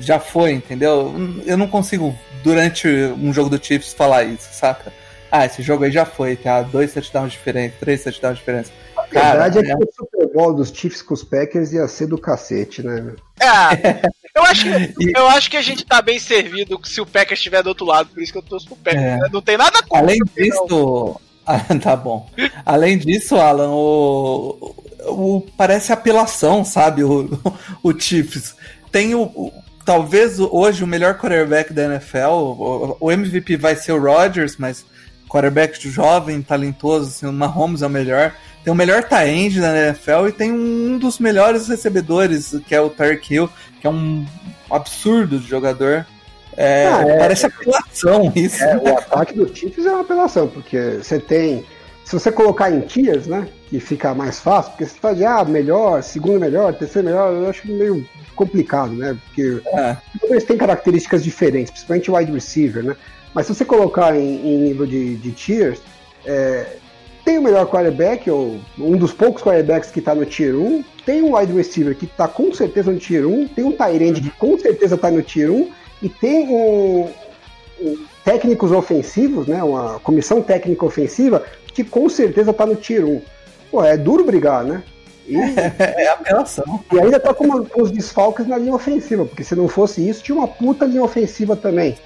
já foi, entendeu? Eu não consigo, durante um jogo do Chiefs, falar isso, saca? Ah, esse jogo aí já foi, tá? Dois touchdowns diferentes, três touchdowns diferentes. A verdade Cara, é que é... o Super Bowl dos Chiefs com os Packers ia ser do cacete, né? É, eu acho, que, eu acho que a gente tá bem servido se o Packers estiver do outro lado, por isso que eu torço pro Packers. É. Né? Não tem nada contra. Além disso, ah, tá bom. Além disso, Alan, o, o parece apelação, sabe? O, o Chiefs tem o, o talvez hoje o melhor quarterback da NFL. O, o MVP vai ser o Rodgers, mas quarterback jovem, talentoso, assim, o Mahomes é o melhor. Tem o melhor end da NFL e tem um dos melhores recebedores, que é o Tarek Hill, que é um absurdo de jogador. É, ah, é, parece apelação isso. É, o ataque do Chiefs é uma apelação, porque você tem. Se você colocar em tiers, né? Que fica mais fácil, porque você fala de ah, melhor, segundo melhor, terceiro melhor, eu acho meio complicado, né? Porque é. eles têm características diferentes, principalmente o wide receiver, né? Mas se você colocar em, em nível de, de tiers, é, tem o melhor quarterback, ou um dos poucos quarterbacks que está no tier 1, tem um wide receiver que está com certeza no tier 1, tem um Tyrande que com certeza está no tier 1, e tem um, um, técnicos ofensivos, né, uma comissão técnica ofensiva, que com certeza está no tier 1. Pô, é duro brigar, né? E, é apelação. E ainda tá com, uma, com, os desfalques na linha ofensiva, porque se não fosse isso, tinha uma puta linha ofensiva também.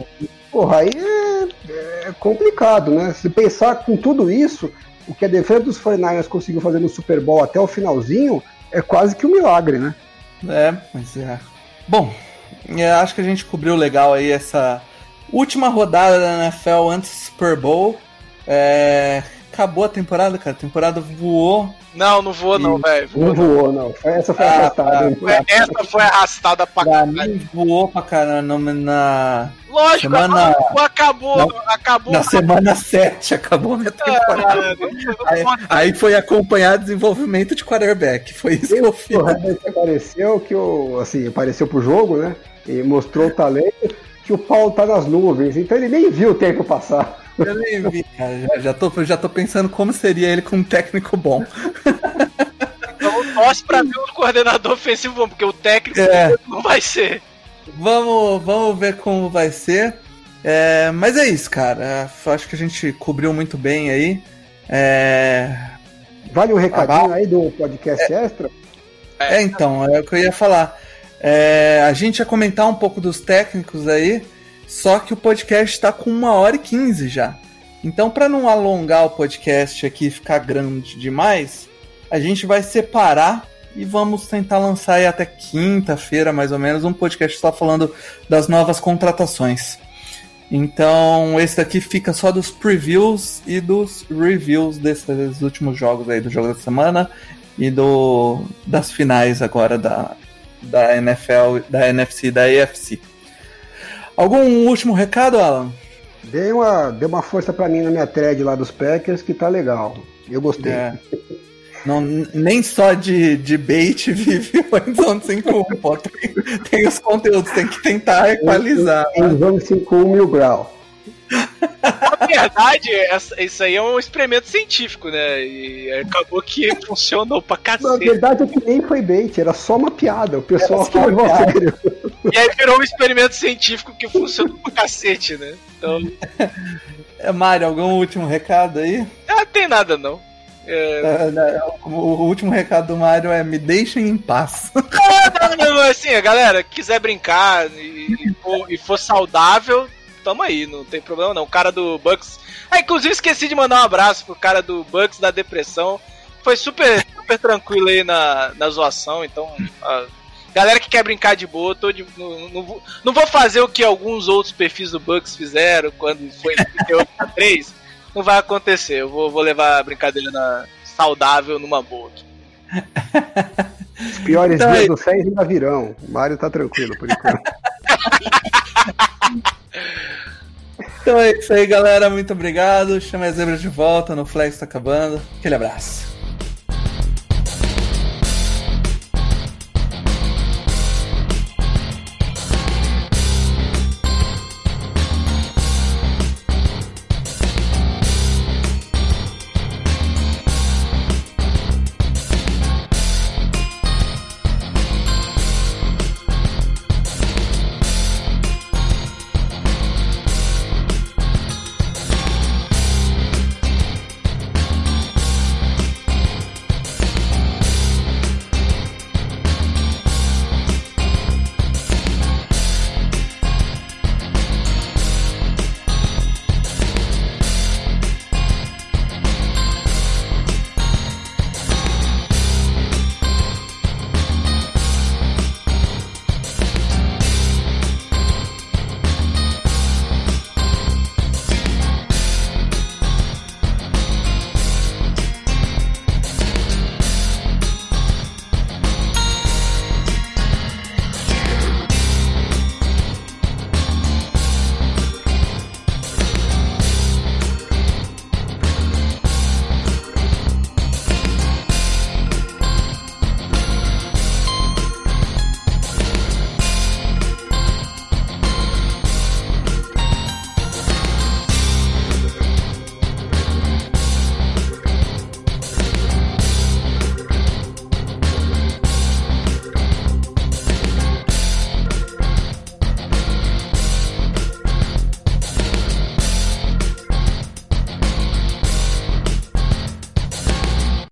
Porra, aí é, é complicado, né? Se pensar com tudo isso, o que a defesa dos 49ers conseguiu fazer no Super Bowl até o finalzinho é quase que um milagre, né? É, mas é. Bom, acho que a gente cobriu legal aí essa última rodada da NFL antes do Super Bowl. É, acabou a temporada, cara. A temporada voou não, não voou, não, velho. Não voou, não. Essa foi ah, arrastada. Tá. Essa foi arrastada pra caralho. voou pra caralho na. Lógico, semana... acabou, na, acabou. Na semana 7 acabou a minha temporada. aí, aí, foi acompanhar desenvolvimento de quarterback. Foi isso que eu fiz. O apareceu que o. Assim, apareceu pro jogo, né? E mostrou o talento que o Paulo tá nas nuvens. Então ele nem viu o tempo passar. Eu nem vi, cara. Já, já, tô, já tô pensando como seria ele com um técnico bom. Então torce pra ver um coordenador ofensivo bom, porque o técnico é. não vai ser. Vamos, vamos ver como vai ser. É, mas é isso, cara. Acho que a gente cobriu muito bem aí. É... Vale um recadinho aí do podcast é, extra? É, então, é o que eu ia falar. É, a gente ia comentar um pouco dos técnicos aí. Só que o podcast está com uma hora e quinze já. Então, para não alongar o podcast aqui e ficar grande demais, a gente vai separar e vamos tentar lançar aí até quinta-feira, mais ou menos, um podcast só falando das novas contratações. Então, esse daqui fica só dos previews e dos reviews desses últimos jogos aí, do jogo da semana e do das finais agora da, da NFL, da NFC e da AFC. Algum último recado, Alan? Dê uma, dê uma força para mim na minha thread lá dos Packers, que tá legal. Eu gostei. É. Não, nem só de, de bait vive o Endzone 5.1, pô. Tem, tem os conteúdos, tem que tentar equalizar. Endzone 5.1 mil grau. Na verdade, isso aí é um experimento científico, né? E acabou que funcionou pra cacete. Na verdade, é que nem foi bait, era só uma piada. O pessoal que levou a sério. E aí virou um experimento científico que funcionou pra cacete, né? Então. É, Mário, algum último recado aí? Ah, tem nada não. É... É, O, o último recado do Mário é me deixem em paz. Não, não, não, assim, a galera quiser brincar e, for, e for saudável, tamo aí, não tem problema não. O cara do Bucks. Ah, inclusive esqueci de mandar um abraço pro cara do Bucks da depressão. Foi super, super tranquilo aí na, na zoação, então. Galera que quer brincar de boa, tô de, não, não, vou, não vou fazer o que alguns outros perfis do Bucks fizeram quando foi 38 a 3. Não vai acontecer. Eu vou, vou levar a brincadeira na, saudável numa boa. aqui. Os piores Então, dias aí- do Fez ainda virão. O Mário tá tranquilo por enquanto. Então é isso aí, galera. Muito obrigado. Chama a zebra de volta no Flex tá acabando. Aquele abraço.